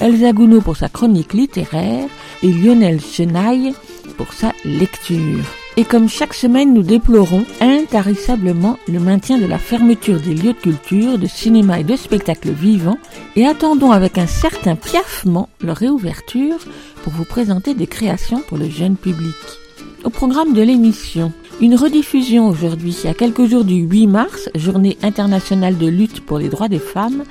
Elsa Gounod pour sa chronique littéraire et Lionel Chenaille pour sa lecture. Et comme chaque semaine, nous déplorons intarissablement le maintien de la fermeture des lieux de culture, de cinéma et de spectacles vivants et attendons avec un certain piaffement leur réouverture pour vous présenter des créations pour le jeune public. Au programme de l'émission, une rediffusion aujourd'hui, à quelques jours du 8 mars, journée internationale de lutte pour les droits des femmes,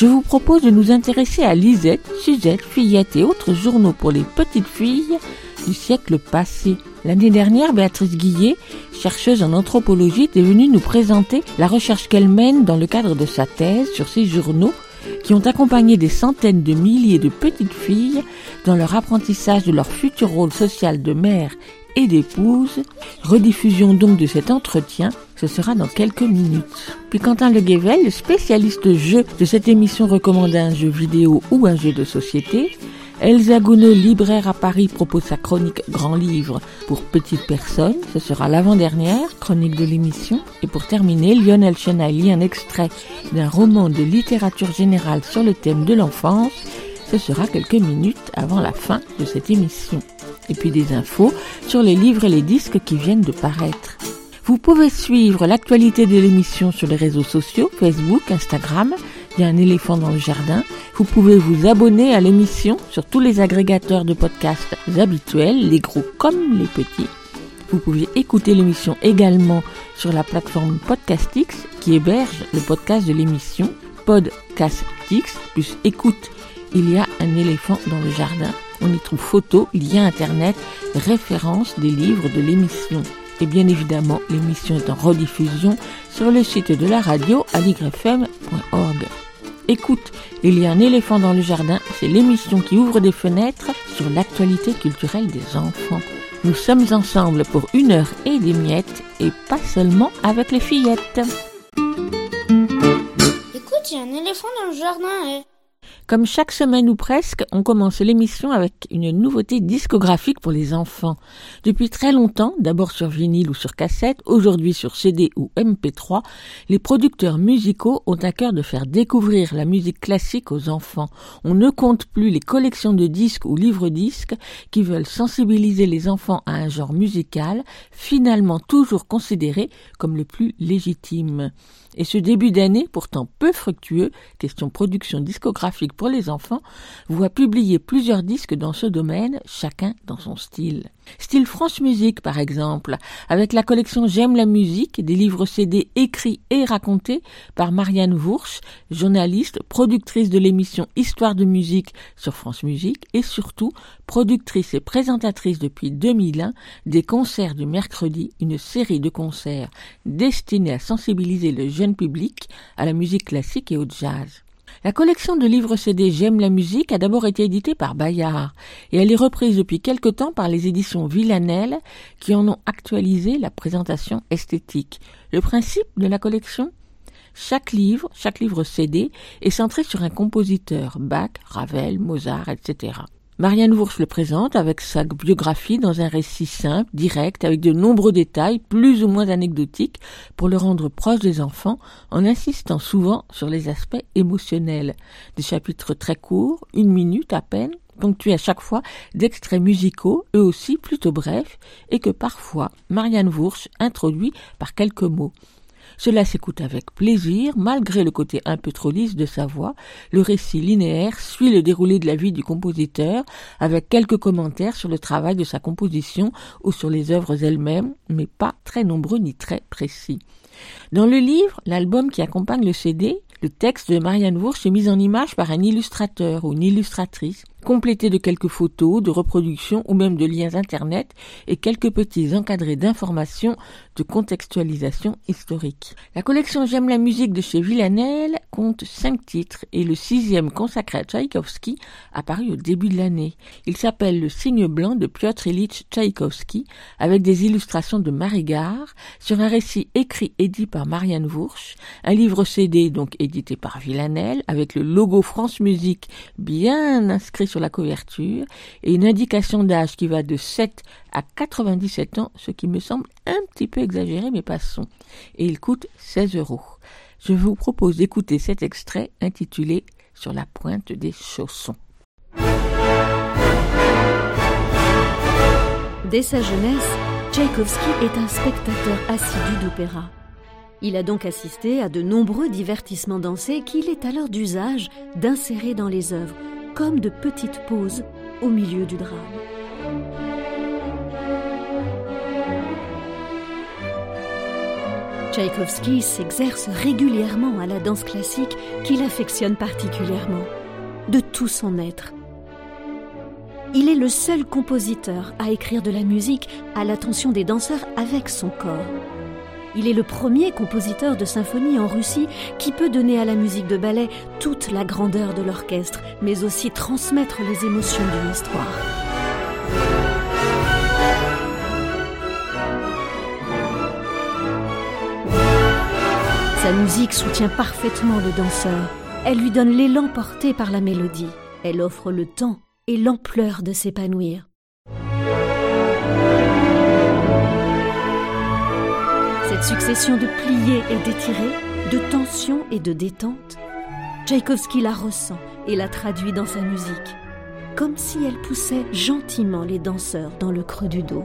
je vous propose de nous intéresser à Lisette, Suzette, Fillette et autres journaux pour les petites filles du siècle passé. L'année dernière, Béatrice Guillet, chercheuse en anthropologie, est venue nous présenter la recherche qu'elle mène dans le cadre de sa thèse sur ces journaux qui ont accompagné des centaines de milliers de petites filles dans leur apprentissage de leur futur rôle social de mère et d'épouse. Rediffusion donc de cet entretien, ce sera dans quelques minutes. Puis Quentin Le Guével, le spécialiste jeu de cette émission recommande un jeu vidéo ou un jeu de société. Elsa Gounod, libraire à Paris, propose sa chronique Grand Livre pour petites personnes. Ce sera l'avant-dernière chronique de l'émission. Et pour terminer, Lionel Chenaille lit un extrait d'un roman de littérature générale sur le thème de l'enfance. Ce sera quelques minutes avant la fin de cette émission. Et puis des infos sur les livres et les disques qui viennent de paraître. Vous pouvez suivre l'actualité de l'émission sur les réseaux sociaux, Facebook, Instagram. Il y a un éléphant dans le jardin. Vous pouvez vous abonner à l'émission sur tous les agrégateurs de podcasts habituels, les gros comme les petits. Vous pouvez écouter l'émission également sur la plateforme Podcastix qui héberge le podcast de l'émission Podcastix plus écoute. Il y a un éléphant dans le jardin. On y trouve photos, liens internet, références des livres de l'émission. Et bien évidemment, l'émission est en rediffusion sur le site de la radio aligrefm.org. Écoute, il y a un éléphant dans le jardin, c'est l'émission qui ouvre des fenêtres sur l'actualité culturelle des enfants. Nous sommes ensemble pour une heure et des miettes, et pas seulement avec les fillettes. Écoute, il y a un éléphant dans le jardin. eh. Comme chaque semaine ou presque, on commence l'émission avec une nouveauté discographique pour les enfants. Depuis très longtemps, d'abord sur vinyle ou sur cassette, aujourd'hui sur CD ou MP3, les producteurs musicaux ont à cœur de faire découvrir la musique classique aux enfants. On ne compte plus les collections de disques ou livres-disques qui veulent sensibiliser les enfants à un genre musical, finalement toujours considéré comme le plus légitime. Et ce début d'année, pourtant peu fructueux, question production discographique pour les enfants, voit publier plusieurs disques dans ce domaine, chacun dans son style. Style France Musique, par exemple, avec la collection J'aime la musique, des livres CD écrits et racontés par Marianne Vourche, journaliste, productrice de l'émission Histoire de musique sur France Musique et surtout productrice et présentatrice depuis 2001 des concerts du mercredi, une série de concerts destinés à sensibiliser le jeune public à la musique classique et au jazz. La collection de livres CD J'aime la musique a d'abord été éditée par Bayard et elle est reprise depuis quelque temps par les éditions Villanelle qui en ont actualisé la présentation esthétique. Le principe de la collection? Chaque livre, chaque livre CD est centré sur un compositeur, Bach, Ravel, Mozart, etc. Marianne Vourche le présente avec sa biographie dans un récit simple, direct, avec de nombreux détails, plus ou moins anecdotiques, pour le rendre proche des enfants, en insistant souvent sur les aspects émotionnels. Des chapitres très courts, une minute à peine, ponctués à chaque fois d'extraits musicaux, eux aussi plutôt brefs, et que parfois Marianne Vourche introduit par quelques mots. Cela s'écoute avec plaisir, malgré le côté un peu trop lisse de sa voix. Le récit linéaire suit le déroulé de la vie du compositeur, avec quelques commentaires sur le travail de sa composition ou sur les œuvres elles-mêmes, mais pas très nombreux ni très précis. Dans le livre, l'album qui accompagne le CD, le texte de Marianne Wursch est mis en image par un illustrateur ou une illustratrice complété de quelques photos, de reproductions ou même de liens Internet et quelques petits encadrés d'informations de contextualisation historique. La collection J'aime la musique de chez Villanelle compte cinq titres et le sixième consacré à Tchaïkovski apparu au début de l'année. Il s'appelle Le signe blanc de Piotr Ilyich Tchaïkovski avec des illustrations de Marie Gare sur un récit écrit et dit par Marianne Wursch, un livre CD donc édité par Villanelle avec le logo France Musique bien inscrit sur la couverture et une indication d'âge qui va de 7 à 97 ans, ce qui me semble un petit peu exagéré, mais passons. Et il coûte 16 euros. Je vous propose d'écouter cet extrait intitulé Sur la pointe des chaussons. Dès sa jeunesse, Tchaïkovski est un spectateur assidu d'opéra. Il a donc assisté à de nombreux divertissements dansés qu'il est alors d'usage d'insérer dans les œuvres, comme de petites pauses au milieu du drame. Tchaïkovski s'exerce régulièrement à la danse classique qu'il affectionne particulièrement, de tout son être. Il est le seul compositeur à écrire de la musique à l'attention des danseurs avec son corps. Il est le premier compositeur de symphonie en Russie qui peut donner à la musique de ballet toute la grandeur de l'orchestre, mais aussi transmettre les émotions d'une histoire. Sa musique soutient parfaitement le danseur. Elle lui donne l'élan porté par la mélodie. Elle offre le temps et l'ampleur de s'épanouir. Succession de pliés et d'étirés, de tensions et de détente, Tchaïkovski la ressent et la traduit dans sa musique, comme si elle poussait gentiment les danseurs dans le creux du dos.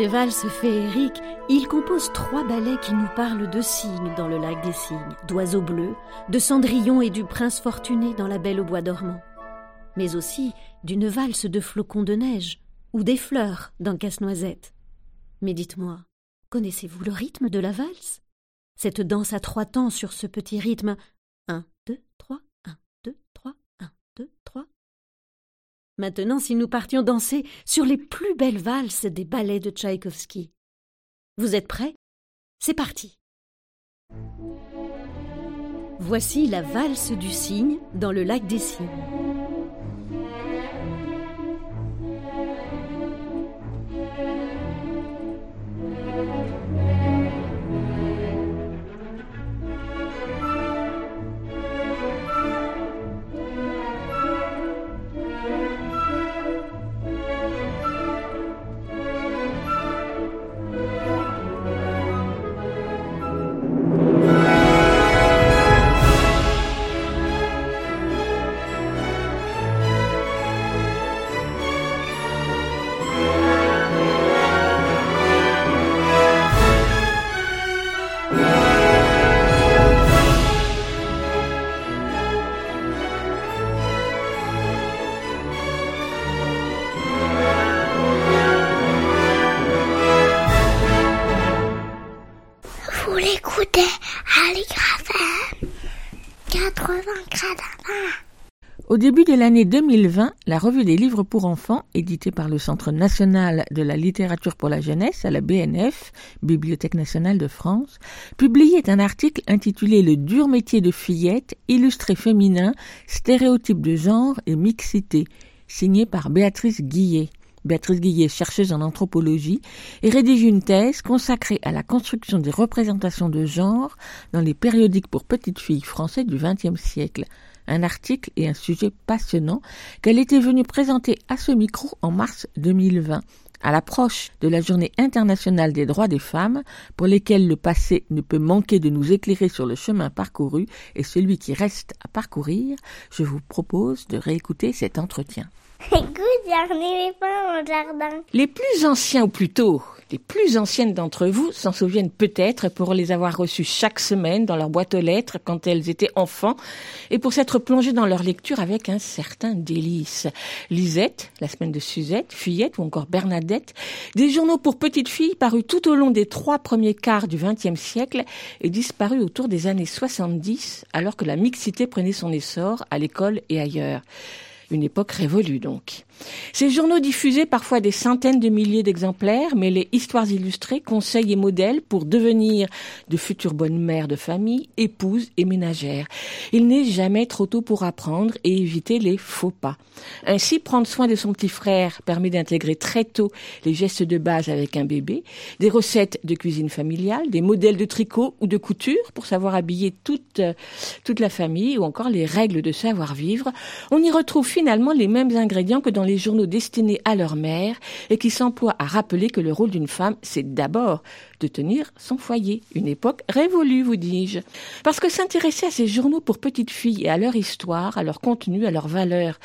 Des valses féeriques, il compose trois ballets qui nous parlent de cygnes dans le lac des cygnes, d'oiseaux bleus, de Cendrillon et du prince fortuné dans la Belle au bois dormant, mais aussi d'une valse de flocons de neige ou des fleurs dans Casse-Noisette. Mais dites-moi, connaissez-vous le rythme de la valse? Cette danse à trois temps sur ce petit rythme. 1, 2, 3, 1, 2, 3, 1, 2, 3, Maintenant, si nous partions danser sur les plus belles valses des ballets de Tchaïkovski. Vous êtes prêts? C'est parti. Voici la valse du cygne dans le lac des cygnes. Début de l'année 2020, la revue des livres pour enfants, éditée par le Centre national de la littérature pour la jeunesse à la BNF, Bibliothèque nationale de France, publiait un article intitulé Le dur métier de fillette, illustré féminin, stéréotypes de genre et mixité, signé par Béatrice Guillet. Béatrice Guillet, chercheuse en anthropologie, et rédige une thèse consacrée à la construction des représentations de genre dans les périodiques pour petites filles français du XXe siècle. Un article et un sujet passionnant qu'elle était venue présenter à ce micro en mars 2020. À l'approche de la journée internationale des droits des femmes, pour lesquelles le passé ne peut manquer de nous éclairer sur le chemin parcouru et celui qui reste à parcourir, je vous propose de réécouter cet entretien. Écoute. Les plus anciens, ou plutôt les plus anciennes d'entre vous, s'en souviennent peut-être pour les avoir reçues chaque semaine dans leur boîte aux lettres quand elles étaient enfants et pour s'être plongées dans leur lecture avec un certain délice. Lisette, la semaine de Suzette, Fillette ou encore Bernadette, des journaux pour petites filles parus tout au long des trois premiers quarts du XXe siècle et disparus autour des années 70 alors que la mixité prenait son essor à l'école et ailleurs. Une époque révolue donc. Ces journaux diffusaient parfois des centaines de milliers d'exemplaires, mais les histoires illustrées, conseils et modèles pour devenir de futures bonnes mères de famille, épouses et ménagères. Il n'est jamais trop tôt pour apprendre et éviter les faux pas. Ainsi, prendre soin de son petit frère permet d'intégrer très tôt les gestes de base avec un bébé, des recettes de cuisine familiale, des modèles de tricot ou de couture pour savoir habiller toute, toute la famille ou encore les règles de savoir-vivre. On y retrouve finalement les mêmes ingrédients que dans les journaux destinés à leur mère et qui s'emploient à rappeler que le rôle d'une femme, c'est d'abord de tenir son foyer. Une époque révolue, vous dis-je. Parce que s'intéresser à ces journaux pour petites filles et à leur histoire, à leur contenu, à leur valeur,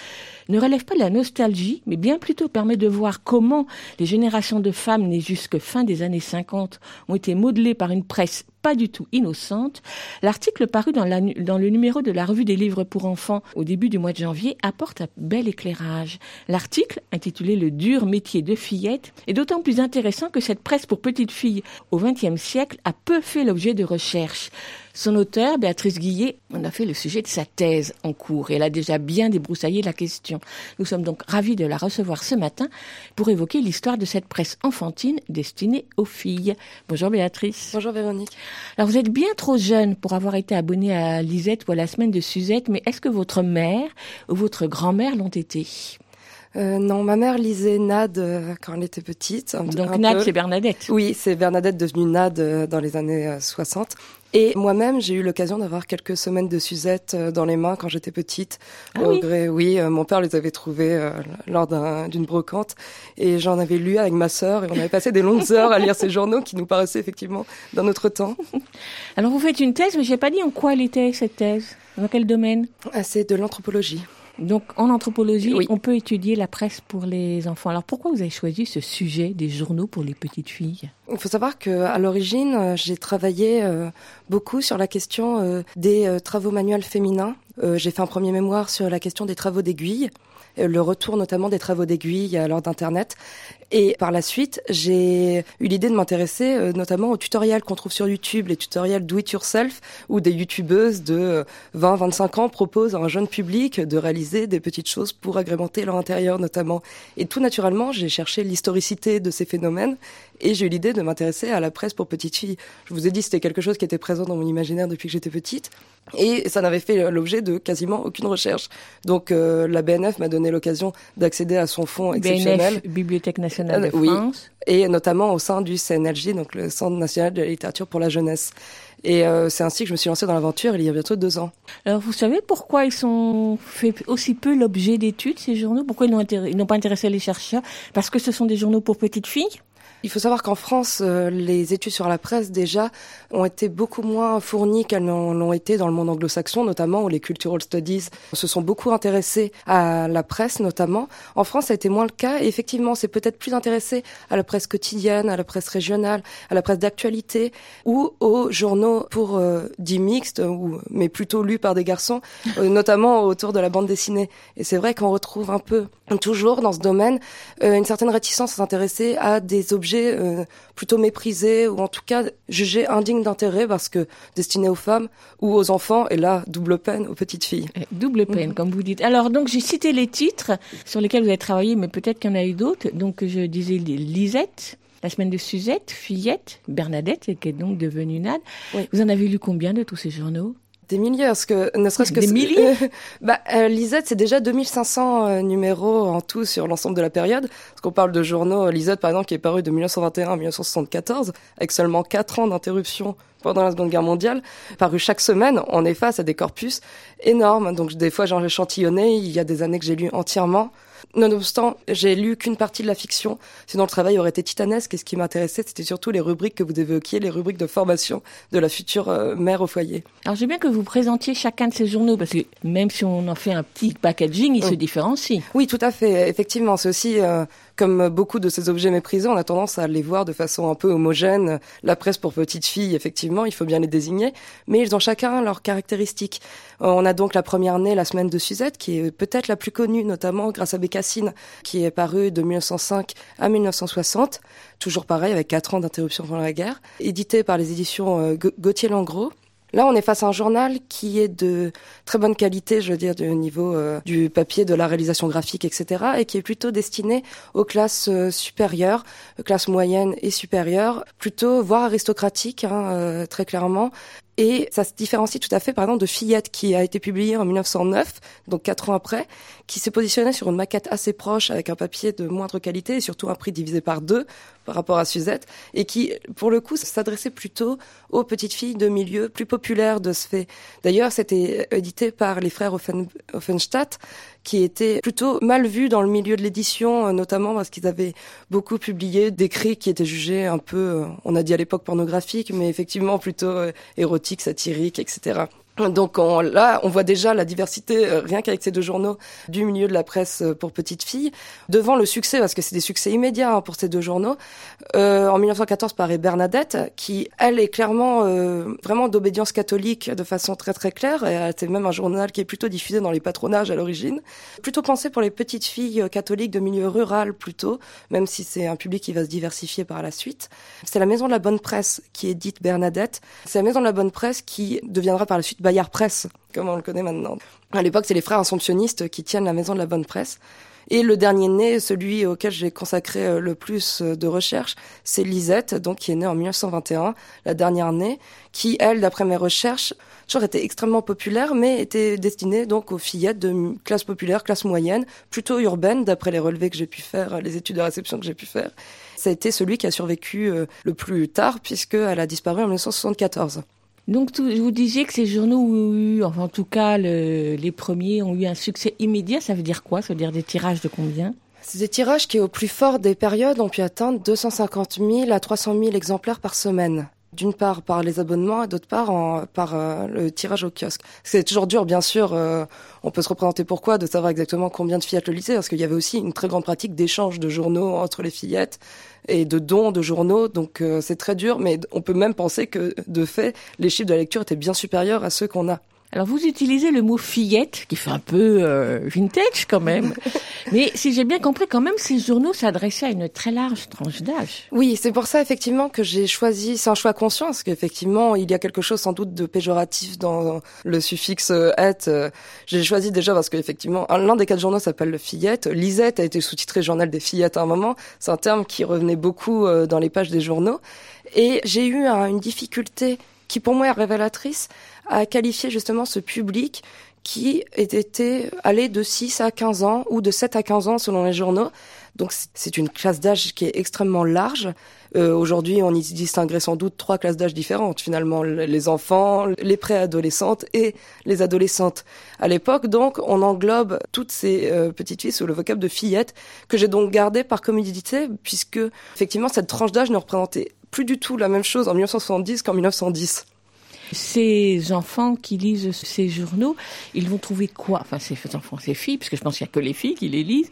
ne relève pas de la nostalgie, mais bien plutôt permet de voir comment les générations de femmes nées jusque fin des années 50 ont été modelées par une presse pas du tout innocente, l'article paru dans, le numéro de la revue des livres pour enfants au début du mois de janvier apporte un bel éclairage. L'article, intitulé Le dur métier de fillette, est d'autant plus intéressant que cette presse pour petites filles au XXe siècle a peu fait l'objet de recherches. Son auteur, Béatrice Guillet, en a fait le sujet de sa thèse en cours et elle a déjà bien débroussaillé la question. Nous sommes donc ravis de la recevoir ce matin pour évoquer l'histoire de cette presse enfantine destinée aux filles. Bonjour Béatrice. Bonjour Véronique. Alors vous êtes bien trop jeune pour avoir été abonnée à Lisette ou à la semaine de Suzette, mais est-ce que votre mère ou votre grand-mère l'ont été? Euh, non, ma mère lisait Nad euh, quand elle était petite. Donc Nad, c'est Bernadette. Oui, c'est Bernadette devenue Nad euh, dans les années 60. Et moi-même, j'ai eu l'occasion d'avoir quelques semaines de Suzette dans les mains quand j'étais petite. Ah oui. gré, oui, mon père les avait trouvées lors d'une brocante et j'en avais lu avec ma sœur et on avait passé des longues heures à lire ces journaux qui nous paraissaient effectivement d'un autre temps. Alors vous faites une thèse, mais j'ai pas dit en quoi elle était cette thèse. Dans quel domaine? Ah, C'est de l'anthropologie. Donc en anthropologie, on peut étudier la presse pour les enfants. Alors pourquoi vous avez choisi ce sujet des journaux pour les petites filles? Il faut savoir que à l'origine, euh, j'ai travaillé euh, beaucoup sur la question euh, des travaux manuels féminins. J'ai fait un premier mémoire sur la question des travaux d'aiguille le retour notamment des travaux d'aiguille lors d'Internet. Et par la suite, j'ai eu l'idée de m'intéresser euh, notamment aux tutoriels qu'on trouve sur YouTube, les tutoriels do it yourself, où des youtubeuses de 20-25 euh, ans proposent à un jeune public de réaliser des petites choses pour agrémenter leur intérieur notamment. Et tout naturellement, j'ai cherché l'historicité de ces phénomènes et j'ai eu l'idée de m'intéresser à la presse pour petites filles. Je vous ai dit, c'était quelque chose qui était présent dans mon imaginaire depuis que j'étais petite. Et ça n'avait fait l'objet de quasiment aucune recherche. Donc euh, la BNF m'a donné l'occasion d'accéder à son fonds exceptionnel. BNF, Bibliothèque nationale de oui. Et notamment au sein du CNLJ, donc le Centre national de la littérature pour la jeunesse. Et euh, c'est ainsi que je me suis lancée dans l'aventure il y a bientôt deux ans. Alors vous savez pourquoi ils sont fait aussi peu l'objet d'études, ces journaux? Pourquoi ils n'ont pas intéressé les chercheurs? Parce que ce sont des journaux pour petites filles? Il faut savoir qu'en France, euh, les études sur la presse déjà ont été beaucoup moins fournies qu'elles l'ont été dans le monde anglo-saxon, notamment où les cultural studies se sont beaucoup intéressés à la presse, notamment. En France, ça a été moins le cas. Et effectivement, c'est peut-être plus intéressé à la presse quotidienne, à la presse régionale, à la presse d'actualité ou aux journaux pour euh, dits mixtes, ou, mais plutôt lus par des garçons, euh, notamment autour de la bande dessinée. Et c'est vrai qu'on retrouve un peu toujours dans ce domaine une certaine réticence à s'intéresser à des objets euh, plutôt méprisé ou en tout cas jugé indigne d'intérêt parce que destiné aux femmes ou aux enfants et là double peine aux petites filles. Eh, double peine, comme vous dites. Alors donc j'ai cité les titres sur lesquels vous avez travaillé, mais peut-être qu'il y en a eu d'autres. Donc je disais Lisette. La semaine de Suzette, Fillette, Bernadette, qui est donc devenue Nad. Vous en avez lu combien de tous ces journaux? Des milliers, parce que ne serait-ce que des milliers. bah, euh, Lisette, c'est déjà 2500 euh, numéros en tout sur l'ensemble de la période. Parce qu'on parle de journaux, Lisette par exemple, qui est paru de 1921 à 1974, avec seulement 4 ans d'interruption pendant la Seconde Guerre mondiale, paru chaque semaine. On est face à des corpus énormes. Donc des fois, j'en ai échantillonné. Il y a des années que j'ai lu entièrement. Nonobstant, j'ai lu qu'une partie de la fiction, sinon le travail aurait été titanesque. Et ce qui m'intéressait, c'était surtout les rubriques que vous évoquiez, les rubriques de formation de la future euh, mère au foyer. Alors j'ai bien que vous présentiez chacun de ces journaux, parce que même si on en fait un petit packaging, ils se différencient. Oui, tout à fait. Effectivement, c'est aussi euh, comme beaucoup de ces objets méprisés, on a tendance à les voir de façon un peu homogène. La presse pour petites filles, effectivement, il faut bien les désigner, mais ils ont chacun leurs caractéristiques. Euh, on a donc la première née, la semaine de Suzette, qui est peut-être la plus connue, notamment grâce à Bécassine, qui est parue de 1905 à 1960, toujours pareil, avec quatre ans d'interruption pendant la guerre, édité par les éditions euh, Gauthier-Langros. Là, on est face à un journal qui est de très bonne qualité, je veux dire, du niveau euh, du papier, de la réalisation graphique, etc., et qui est plutôt destiné aux classes euh, supérieures, classes moyennes et supérieures, plutôt voire aristocratiques, hein, euh, très clairement, et ça se différencie tout à fait, par exemple, de Fillette, qui a été publié en 1909, donc quatre ans après, qui s'est positionné sur une maquette assez proche, avec un papier de moindre qualité et surtout un prix divisé par deux par rapport à Suzette, et qui, pour le coup, s'adressait plutôt aux petites filles de milieu plus populaires de ce fait. D'ailleurs, c'était édité par les frères Offenstadt, qui était plutôt mal vu dans le milieu de l'édition, notamment parce qu'ils avaient beaucoup publié d'écrits qui étaient jugés un peu, euh, on a dit à l'époque pornographiques, mais effectivement plutôt euh, érotiques, satiriques, etc. Donc on, là, on voit déjà la diversité, euh, rien qu'avec ces deux journaux, du milieu de la presse euh, pour petites filles. Devant le succès, parce que c'est des succès immédiats hein, pour ces deux journaux, euh, en 1914 paraît Bernadette, qui, elle, est clairement vraiment d'obédience catholique de façon très très claire. Et c'est même un journal qui est plutôt diffusé dans les patronages à l'origine. Plutôt pensé pour les petites filles catholiques de milieu rural plutôt, même si c'est un public qui va se diversifier par la suite. C'est la Maison de la Bonne Presse qui édite Bernadette. C'est la Maison de la Bonne Presse qui deviendra par la suite Bayard Presse, comme on le connaît maintenant. À l'époque, c'est les frères assomptionnistes qui tiennent la maison de la bonne presse. Et le dernier né, celui auquel j'ai consacré euh, le plus euh, de recherches, c'est Lisette, donc qui est née en 1921, la dernière née, qui, elle, d'après mes recherches, toujours été extrêmement populaire, mais était destinée donc aux fillettes de classe populaire, classe moyenne, plutôt urbaine, d'après les relevés que j'ai pu faire, les études de réception que j'ai pu faire. Ça a été celui qui a survécu euh, le plus tard, puisqu'elle a disparu en 1974. Donc vous disiez que ces journaux ont eu, enfin en tout cas les premiers ont eu un succès immédiat. Ça veut dire quoi? Ça veut dire des tirages de combien? C'est des tirages qui, au plus fort des périodes, ont pu atteindre 250 000 à 300 000 exemplaires par semaine d'une part par les abonnements et d'autre part par euh, le tirage au kiosque. C'est toujours dur, bien sûr. Euh, on peut se représenter pourquoi, de savoir exactement combien de fillettes le lisaient, parce qu'il y avait aussi une très grande pratique d'échange de journaux entre les fillettes et de dons de journaux. Donc euh, c'est très dur, mais on peut même penser que de fait, les chiffres de la lecture étaient bien supérieurs à ceux qu'on a. Alors vous utilisez le mot fillette, qui fait un peu euh, vintage quand même. Mais si j'ai bien compris, quand même, ces journaux s'adressaient à une très large tranche d'âge. Oui, c'est pour ça effectivement que j'ai choisi, c'est un choix conscient, parce qu'effectivement, il y a quelque chose sans doute de péjoratif dans le suffixe euh, "-ette". Euh, j'ai choisi déjà parce qu'effectivement, l'un des quatre journaux s'appelle le fillette. Lisette a été sous-titré Journal des fillettes à un moment. C'est un terme qui revenait beaucoup dans les pages des journaux. Et j'ai eu une difficulté qui pour moi est révélatrice, à qualifier justement ce public qui était allé de 6 à 15 ans ou de 7 à 15 ans selon les journaux. Donc c'est une classe d'âge qui est extrêmement large. Euh, Aujourd'hui, on y distinguerait sans doute trois classes d'âge différentes finalement les enfants, les préadolescentes et les adolescentes. À l'époque, donc, on englobe toutes ces euh, petites filles sous le vocable de fillettes que j'ai donc gardé par commodité puisque effectivement cette tranche d'âge ne représentait plus du tout la même chose en 1970 qu'en 1910. Ces enfants qui lisent ces journaux, ils vont trouver quoi? Enfin, ces enfants, ces filles, parce que je pense qu'il n'y a que les filles qui les lisent.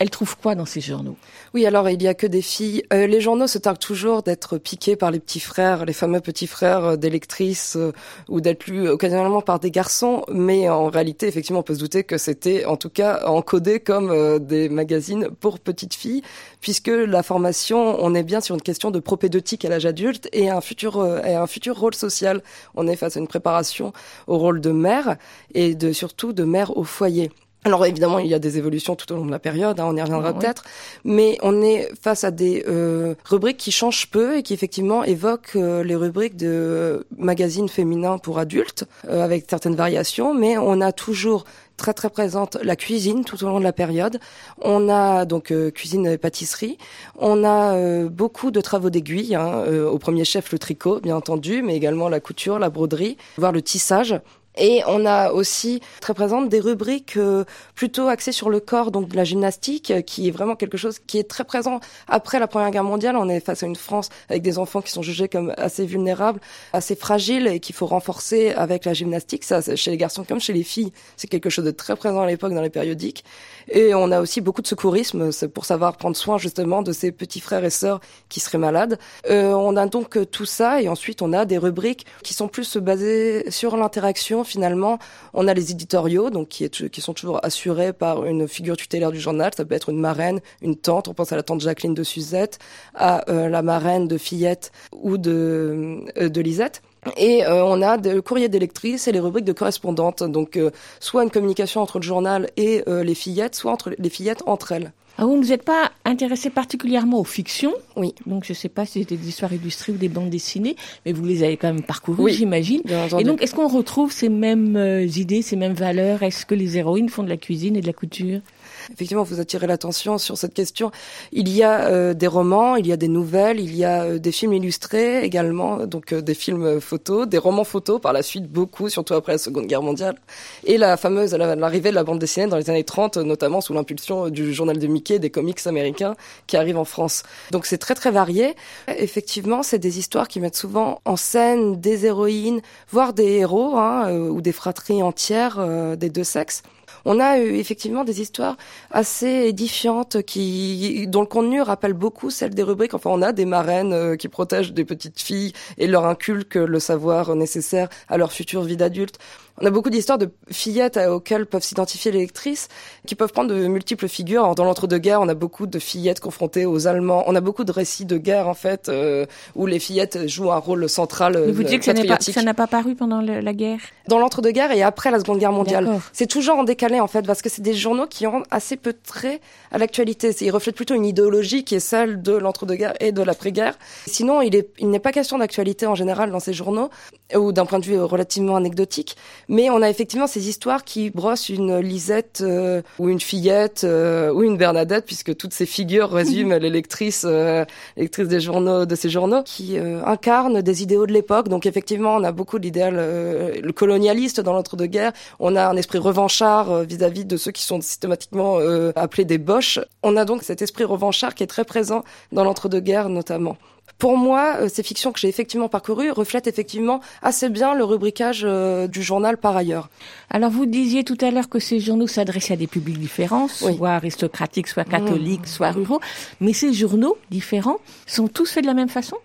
Elles trouvent quoi dans ces journaux? Oui, alors il y a que des filles. Euh, les journaux se targuent toujours d'être piqués par les petits frères, les fameux petits frères euh, des lectrices, euh, ou d'être lus occasionnellement par des garçons. Mais en réalité, effectivement, on peut se douter que c'était, en tout cas, encodé comme des magazines pour petites filles, puisque la formation, on est bien sur une question de propédeutique à l'âge adulte et un futur et un futur rôle social. On est face à une préparation au rôle de mère et de surtout de mère au foyer. Alors évidemment, il y a des évolutions tout au long de la période, hein, on y reviendra peut-être, mais on est face à des euh, rubriques qui changent peu et qui effectivement évoquent euh, les rubriques de magazines féminins pour adultes, euh, avec certaines variations, mais on a toujours très très présente la cuisine tout au long de la période. On a donc cuisine et pâtisserie. On a beaucoup de travaux d'aiguille, hein, au premier chef le tricot bien entendu, mais également la couture, la broderie, voire le tissage Et on a aussi très présente des rubriques euh, plutôt axées sur le corps, donc de la gymnastique, euh, qui est vraiment quelque chose qui est très présent après la Première Guerre mondiale. On est face à une France avec des enfants qui sont jugés comme assez vulnérables, assez fragiles et qu'il faut renforcer avec la gymnastique. Ça, chez les garçons comme chez les filles, c'est quelque chose de très présent à l'époque dans les périodiques. Et on a aussi beaucoup de secourisme, c'est pour savoir prendre soin justement de ces petits frères et sœurs qui seraient malades. Euh, on a donc tout ça et ensuite on a des rubriques qui sont plus basées sur l'interaction finalement. On a les éditoriaux donc qui, sont toujours assurés par une figure tutélaire du journal. Ça peut être une marraine, une tante. On pense à la tante Jacqueline de Suzette, à euh, la marraine de Fillette ou de, euh, Lisette. Et euh, on a le courrier des lectrices et les rubriques de correspondantes. Donc, soit une communication entre le journal et les fillettes, soit entre les fillettes entre elles. Ah, vous ne vous êtes pas intéressé particulièrement aux fictions Oui. Donc, je ne sais pas si c'était des histoires illustrées ou des bandes dessinées, mais vous les avez quand même parcourues, j'imagine. Et donc, est-ce qu'on retrouve ces mêmes idées, ces mêmes valeurs? Est-ce que les héroïnes font de la cuisine et de la couture? Effectivement, vous attirez l'attention sur cette question. Il y a euh, des romans, il y a des nouvelles, il y a euh, des films illustrés également, donc euh, des films photos, des romans photos par la suite, beaucoup, surtout après la Seconde Guerre mondiale. Et la fameuse, l'arrivée de la bande dessinée dans les années 30, notamment sous l'impulsion du journal de Mickey, des comics américains qui arrivent en France. Donc c'est très très varié. Effectivement, c'est des histoires qui mettent souvent en scène des héroïnes, voire des héros, hein, ou des fratries entières des deux sexes on a eu effectivement des histoires assez édifiantes qui, dont le contenu rappelle beaucoup celle des rubriques. Enfin, on a des marraines euh, qui protègent des petites filles et leur inculquent le savoir nécessaire à leur future vie d'adulte. On a beaucoup d'histoires de fillettes auxquelles peuvent s'identifier les lectrices, qui peuvent prendre de multiples figures. dans l'entre-deux-guerres, on a beaucoup de fillettes confrontées aux Allemands. On a beaucoup de récits de guerre, en fait, euh, où les fillettes jouent un rôle central. Mais vous dites que ça n'a pas, paru pendant la guerre Dans l'entre-deux-guerres et après la Seconde Guerre mondiale. C'est toujours en décalé, en fait, parce que c'est des journaux qui ont assez peu de traits à l'actualité. Ils reflètent plutôt une idéologie qui est celle de l'entre-deux-guerres et de l'après-guerre. Sinon, il n'est pas question d'actualité en général dans ces journaux, ou d'un point de vue relativement anecdotique. Mais on a effectivement ces histoires qui brossent une Lisette euh, ou une Fillette euh, ou une Bernadette, puisque toutes ces figures résument les lectrices, euh, lectrices des journaux, de ces journaux, qui incarnent des idéaux de l'époque. Donc effectivement, on a beaucoup l'idéal le colonialiste dans l'entre-deux-guerres. On a un esprit revanchard vis-à-vis de ceux qui sont systématiquement appelés des boches. On a donc cet esprit revanchard qui est très présent dans l'entre-deux-guerres notamment. Pour moi, euh, ces fictions que j'ai effectivement parcourues reflètent effectivement assez bien le rubricage euh, du journal par ailleurs. Alors vous disiez tout à l'heure que ces journaux s'adressaient à des publics différents, soit aristocratiques, soit catholiques, soit ruraux, mais ces journaux différents sont tous faits de la même façon?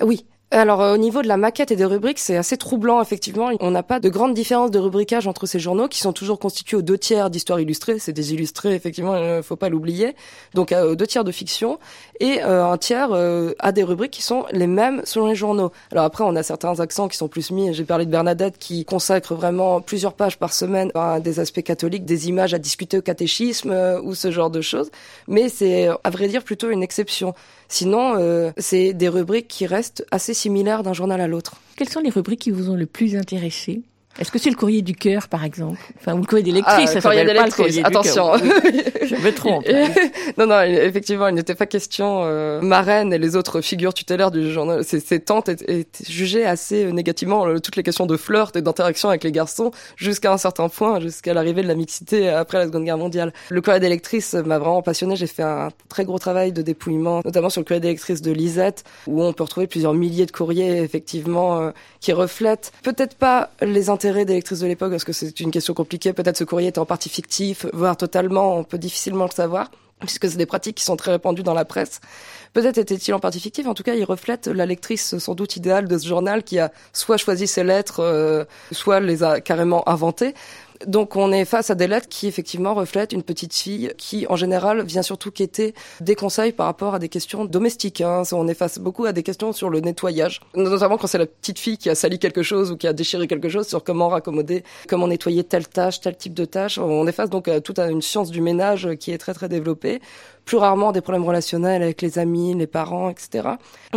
Oui, alors euh, au niveau de la maquette et des rubriques, c'est assez troublant effectivement. On n'a pas de grande différence de rubricage entre ces journaux qui sont toujours constitués aux deux tiers d'histoire illustrée. C'est des illustrés effectivement, il ne faut pas l'oublier. Donc euh, deux tiers de fiction et euh, un tiers à des rubriques qui sont les mêmes selon les journaux. Alors après, on a certains accents qui sont plus mis. J'ai parlé de Bernadette qui consacre vraiment plusieurs pages par semaine à des aspects catholiques, des images à discuter au catéchisme ou ce genre de choses. Mais c'est à vrai dire plutôt une exception. Sinon, euh, c'est des rubriques qui restent assez similaires d'un journal à l'autre. Quelles sont les rubriques qui vous ont le plus intéressé? Est-ce que c'est le courrier du cœur, par exemple? Enfin, ou le courrier des lectrices, ah, ça courrier pas le courrier Attention. Je me trompe. non, non, effectivement, il n'était pas question. Euh, Marraine et les autres figures tutélaires du journal, ces, ces tantes étaient, jugées assez euh, négativement. Euh, toutes les questions de flirt et d'interaction avec les garçons, jusqu'à un certain point, jusqu'à l'arrivée de la mixité après la Seconde Guerre mondiale. Le courrier des lectrices m'a vraiment passionné. J'ai fait un très gros travail de dépouillement, notamment sur le courrier des lectrices de Lisette, où on peut retrouver plusieurs milliers de courriers, effectivement, euh, qui reflètent peut-être pas les intérêts des lectrices de l'époque, parce que c'est une question compliquée. Peut-être ce courrier était en partie fictif, voire totalement, on peut difficilement le savoir, puisque c'est des pratiques qui sont très répandues dans la presse. Peut-être était-il en partie fictif, en tout cas, il reflète la lectrice sans doute idéale de ce journal qui a soit choisi ses lettres, euh, soit les a carrément inventées. Donc on est face à des lettres qui effectivement reflètent une petite fille qui en général vient surtout quêter des conseils par rapport à des questions domestiques. Hein. On est face beaucoup à des questions sur le nettoyage, notamment quand c'est la petite fille qui a sali quelque chose ou qui a déchiré quelque chose sur comment raccommoder, comment nettoyer telle tâche, tel type de tâche. On est face donc à toute une science du ménage qui est très très développée plus rarement des problèmes relationnels avec les amis, les parents, etc.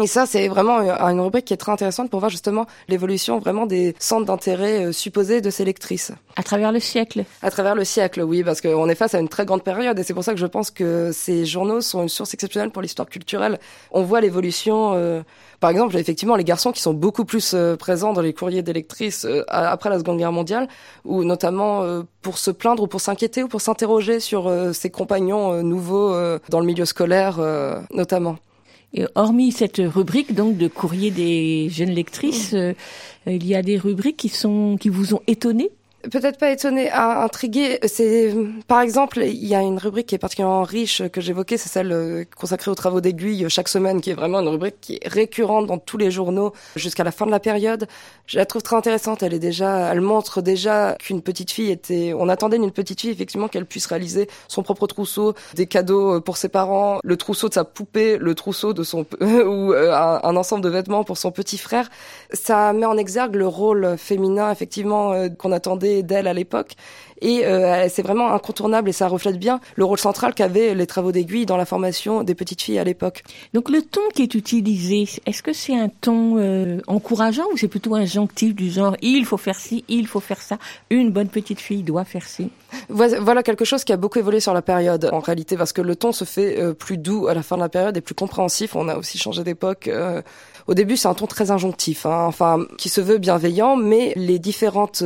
Et ça, c'est vraiment une rubrique qui est très intéressante pour voir justement l'évolution vraiment des centres d'intérêt supposés de ces lectrices. À travers le siècle À travers le siècle, oui, parce qu'on est face à une très grande période et c'est pour ça que je pense que ces journaux sont une source exceptionnelle pour l'histoire culturelle. On voit l'évolution par exemple, effectivement, les garçons qui sont beaucoup plus euh, présents dans les courriers d'électrices euh, après la Seconde Guerre mondiale, ou notamment euh, pour se plaindre ou pour s'inquiéter ou pour s'interroger sur ses compagnons nouveaux dans le milieu scolaire, notamment. Et hormis cette rubrique donc de courrier des jeunes lectrices, il y a des rubriques qui sont qui vous ont étonné peut-être pas étonné, à intrigué. C'est, par exemple, il y a une rubrique qui est particulièrement riche que j'évoquais, c'est celle euh, consacrée aux travaux d'aiguille chaque semaine, qui est vraiment une rubrique qui est récurrente dans tous les journaux jusqu'à la fin de la période. Je la trouve très intéressante. Elle est déjà, elle montre déjà qu'une petite fille était, on attendait d'une petite fille effectivement qu'elle puisse réaliser son propre trousseau, des cadeaux euh, pour ses parents, le trousseau de sa poupée, le trousseau de son ou euh, un, ensemble de vêtements pour son petit frère. Ça met en exergue le rôle féminin effectivement qu'on attendait d'elle à l'époque. Et euh, c'est vraiment incontournable et ça reflète bien le rôle central qu'avaient les travaux d'aiguille dans la formation des petites filles à l'époque. Donc le ton qui est utilisé, est-ce que c'est un ton euh, encourageant ou c'est plutôt injonctif du genre il faut faire ci, il faut faire ça, une bonne petite fille doit faire ci? Voilà quelque chose qui a beaucoup évolué sur la période en réalité parce que le ton se fait euh, plus doux à la fin de la période et plus compréhensif. On a aussi changé d'époque. Au début, c'est un ton très injonctif, hein, enfin qui se veut bienveillant, mais les différentes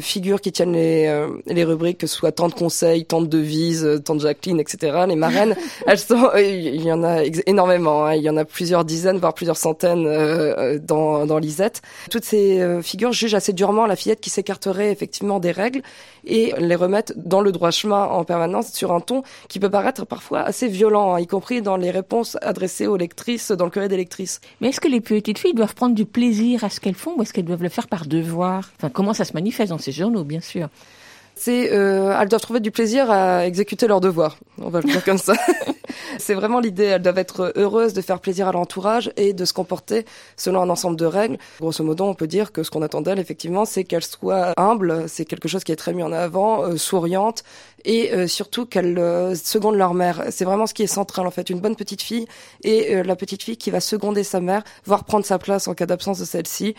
figures qui tiennent les, les rubriques, que ce soit tant de conseils, tant de devises, euh, tant de Jacqueline, etc. Les marraines, elles sont, il y en a énormément. Hein. il y en a plusieurs dizaines, voire plusieurs centaines euh, dans, dans Lisette. Toutes ces euh, figures jugent assez durement la fillette qui s'écarterait effectivement des règles et les remettent dans le droit chemin en permanence sur un ton qui peut paraître parfois assez violent, hein, y compris dans les réponses adressées aux lectrices dans le courrier des lectrices. Mais est-ce que les petites filles doivent prendre du plaisir à ce qu'elles font ou est-ce qu'elles doivent le faire par devoir Enfin, comment ça se manifeste dans ces journaux, bien sûr c'est euh, elles doivent trouver du plaisir à exécuter leurs devoirs. On va le dire comme ça. c'est vraiment l'idée. Elles doivent être heureuses de faire plaisir à l'entourage et de se comporter selon un ensemble de règles. Grosso modo, on peut dire que ce qu'on attend d'elles, effectivement, c'est qu'elles soient humbles. C'est quelque chose qui est très mis en avant, euh, souriante et euh, surtout qu'elles euh, secondent leur mère. C'est vraiment ce qui est central en fait. Une bonne petite fille et euh, la petite fille qui va seconder sa mère, voire prendre sa place en cas d'absence de celle-ci.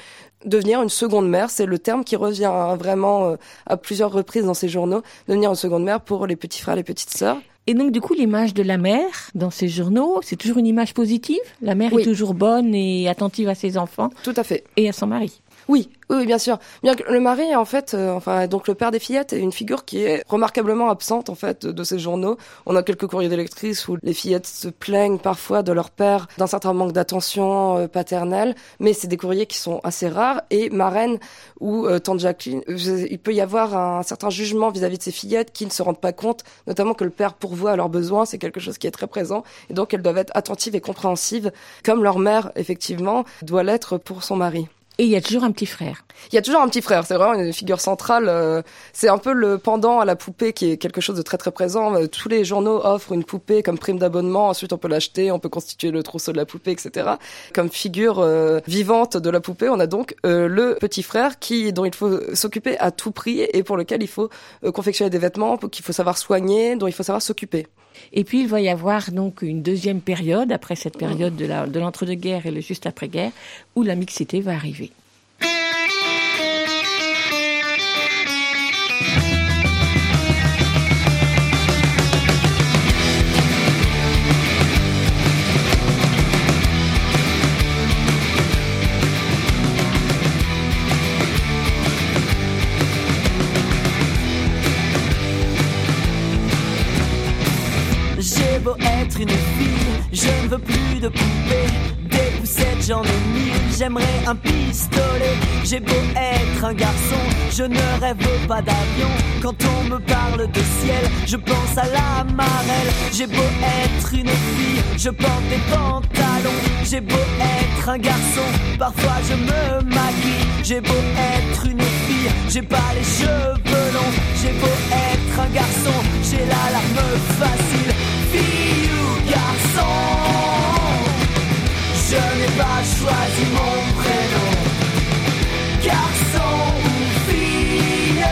Devenir une seconde mère, c'est le terme qui revient hein, vraiment à plusieurs reprises dans ces journaux. Devenir une seconde mère pour les petits frères, les petites sœurs. Et donc, du coup, l'image de la mère dans ces journaux, c'est toujours une image positive? La mère est toujours bonne et attentive à ses enfants? Tout à fait. Et à son mari? Oui, oui, bien sûr. Bien que le mari, en fait, euh, enfin, donc le père des fillettes est une figure qui est remarquablement absente, en fait, de ces journaux. On a quelques courriers d'électrices où les fillettes se plaignent parfois de leur père d'un certain manque d'attention euh, paternelle, mais c'est des courriers qui sont assez rares. Et Marraine ou euh, Tante Jacqueline, il peut y avoir un certain jugement vis-à-vis de ces fillettes qui ne se rendent pas compte, notamment que le père pourvoit à leurs besoins, c'est quelque chose qui est très présent, et donc elles doivent être attentives et compréhensives, comme leur mère, effectivement, doit l'être pour son mari. Et il y a toujours un petit frère. Il y a toujours un petit frère, c'est vraiment une figure centrale. Euh, c'est un peu le pendant à la poupée qui est quelque chose de très très présent. Euh, tous les journaux offrent une poupée comme prime d'abonnement. Ensuite, on peut l'acheter, on peut constituer le trousseau de la poupée, etc. Comme figure euh, vivante de la poupée, on a donc le petit frère qui dont il faut s'occuper à tout prix et pour lequel il faut confectionner des vêtements, qu'il faut savoir soigner, dont il faut savoir s'occuper. Et puis il va y avoir donc une deuxième période, après cette période de l'entre-deux-guerres et le juste après-guerre, où la mixité va arriver. J'aimerais un pistolet, j'ai beau être un garçon, je ne rêve pas d'avion, quand on me parle de ciel, je pense à la marelle, j'ai beau être une fille, je porte des pantalons, j'ai beau être un garçon, parfois je me maquille, j'ai beau être une fille, j'ai pas les cheveux longs, j'ai beau être un garçon, j'ai la larme facile, fille garçon. Je n'ai pas choisi mon prénom. Garçon ou fille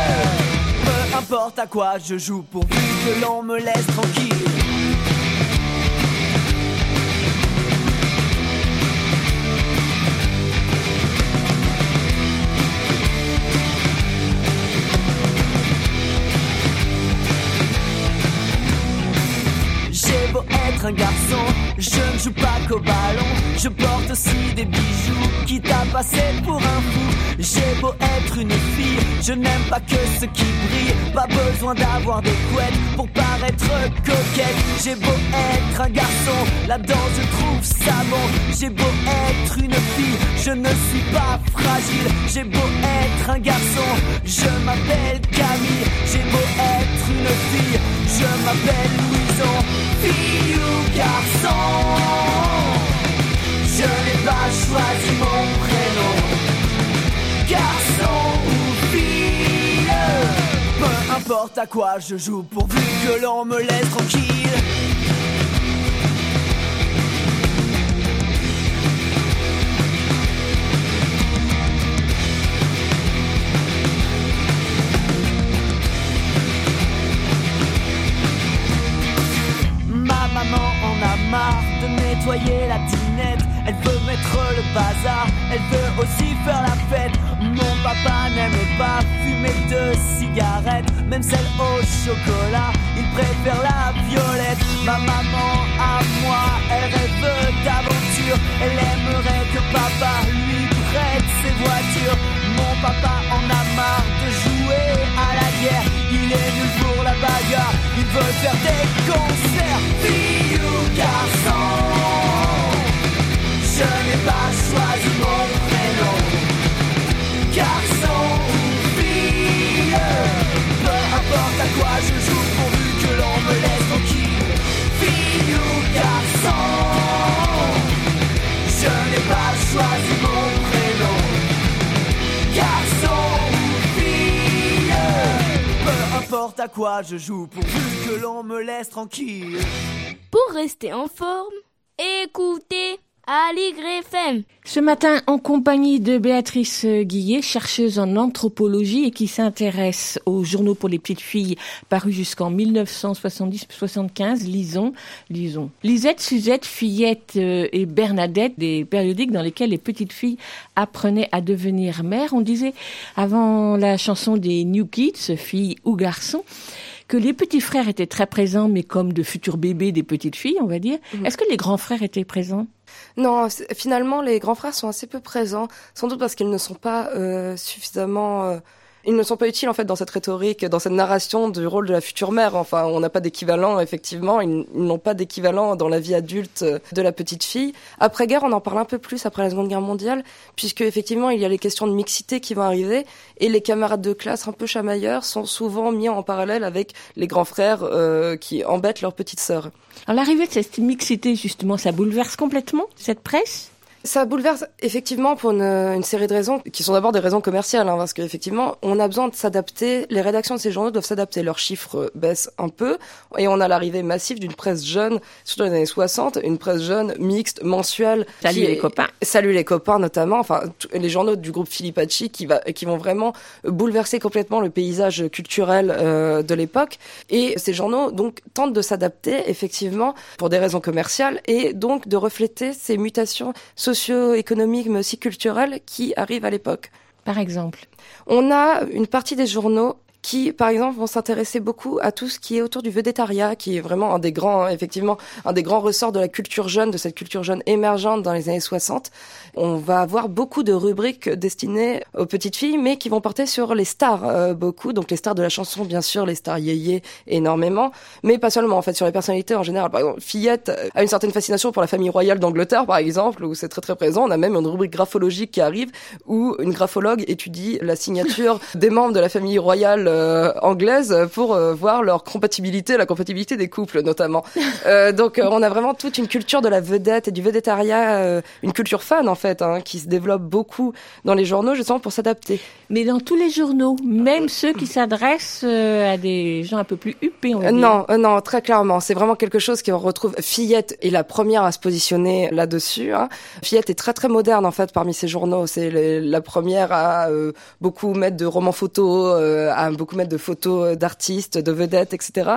Peu importe à quoi je joue pourvu que l'on me laisse tranquille. J'ai beau un garçon. Je ne joue pas qu'au ballon, je porte aussi des bijoux. Qui t'a passé pour un fou J'ai beau être une fille, je n'aime pas que ce qui brille. Pas besoin d'avoir des couettes pour paraître coquette. J'ai beau être un garçon, là-dedans je trouve ça bon. J'ai beau être une fille, je ne suis pas fragile. J'ai beau être un garçon, je m'appelle Camille. J'ai beau être une fille, je m'appelle Louison. Fille garçon, je n'ai pas choisi mon prénom. Garçon ou fille, peu importe à quoi je joue pourvu que l'on me laisse tranquille. Nettoyer la dinette. Elle veut mettre le bazar, elle veut aussi faire la fête. Mon papa n'aime pas fumer de cigarettes, même celle au chocolat, il préfère la violette. Ma maman à moi, elle rêve d'aventure, elle aimerait que papa lui prête ses voitures. Mon papa en a marre de jouer à la il est nul pour la bagarre, il veut faire des concerts. Fille ou garçon, je n'ai pas choisi mon prénom. À quoi je joue pourvu que l'on me laisse tranquille. Pour rester en forme, écoutez Aligre FM. Ce matin, en compagnie de Béatrice Guillet, chercheuse en anthropologie et qui s'intéresse aux journaux pour les petites filles parus jusqu'en 1970-75, lisons, lisons. Lisette, Suzette, Fillette euh, et Bernadette, des périodiques dans lesquels les petites filles apprenaient à devenir mères. On disait, avant la chanson des New Kids, filles ou garçons, que les petits frères étaient très présents, mais comme de futurs bébés des petites filles, on va dire. Est-ce que les grands frères étaient présents? Non, finalement, les grands frères sont assez peu présents, sans doute parce qu'ils ne sont pas euh, suffisamment... ils ne sont pas utiles en fait dans cette rhétorique, dans cette narration du rôle de la future mère. Enfin, on n'a pas d'équivalent effectivement. Ils, n'ont pas d'équivalent dans la vie adulte de la petite fille. Après guerre, on en parle un peu plus après la Seconde Guerre mondiale, puisque effectivement il y a les questions de mixité qui vont arriver et les camarades de classe un peu chamailleurs sont souvent mis en parallèle avec les grands frères euh, qui embêtent leurs petites sœurs. Alors l'arrivée de cette mixité, justement, ça bouleverse complètement cette presse? Ça bouleverse effectivement pour une, une série de raisons qui sont d'abord des raisons commerciales, hein, parce qu'effectivement, on a besoin de s'adapter. Les rédactions de ces journaux doivent s'adapter. Leurs chiffres euh, baissent un peu, et on a l'arrivée massive d'une presse jeune, surtout dans les années 60, une presse jeune, mixte, mensuelle. Salut les est- copains. Salut les copains notamment, enfin les journaux du groupe Filipacci qui va qui vont vraiment bouleverser complètement le paysage culturel euh, de l'époque et ces journaux donc tentent de s'adapter effectivement pour des raisons commerciales et donc de refléter ces mutations socio-économiques mais aussi culturelles qui arrivent à l'époque. Par exemple. On a une partie des journaux qui, par exemple, vont s'intéresser beaucoup à tout ce qui est autour du vedettariat, qui est vraiment un des grands, effectivement, un des grands ressorts de la culture jeune, de cette culture jeune émergente dans les années 60. On va avoir beaucoup de rubriques destinées aux petites filles, mais qui vont porter sur les stars, euh, beaucoup. Donc les stars de la chanson, bien sûr, les stars yéyé, énormément, mais pas seulement, en fait, sur les personnalités en général. Par exemple, Fillette euh, a une certaine fascination pour la famille royale d'Angleterre, par exemple, où c'est très très présent. On a même une rubrique graphologique qui arrive, où une graphologue étudie la signature des membres de la famille royale anglaise pour euh, voir leur compatibilité, la compatibilité des couples notamment. Euh, donc euh, on a vraiment toute une culture de la vedette et du vedettariat, euh, une culture fan en fait, hein, qui se développe beaucoup dans les journaux justement pour s'adapter. Mais dans tous les journaux, même ceux qui s'adressent euh, à des gens un peu plus huppés, on va Euh, dire. non, euh, non, très clairement, c'est vraiment quelque chose qu'on retrouve. Fillette est la première à se positionner là-dessus. Hein. Fillette est très très moderne en fait parmi ces journaux. C'est la première à euh, beaucoup mettre de romans photos, euh, à beaucoup mettre de photos d'artistes, de vedettes, etc.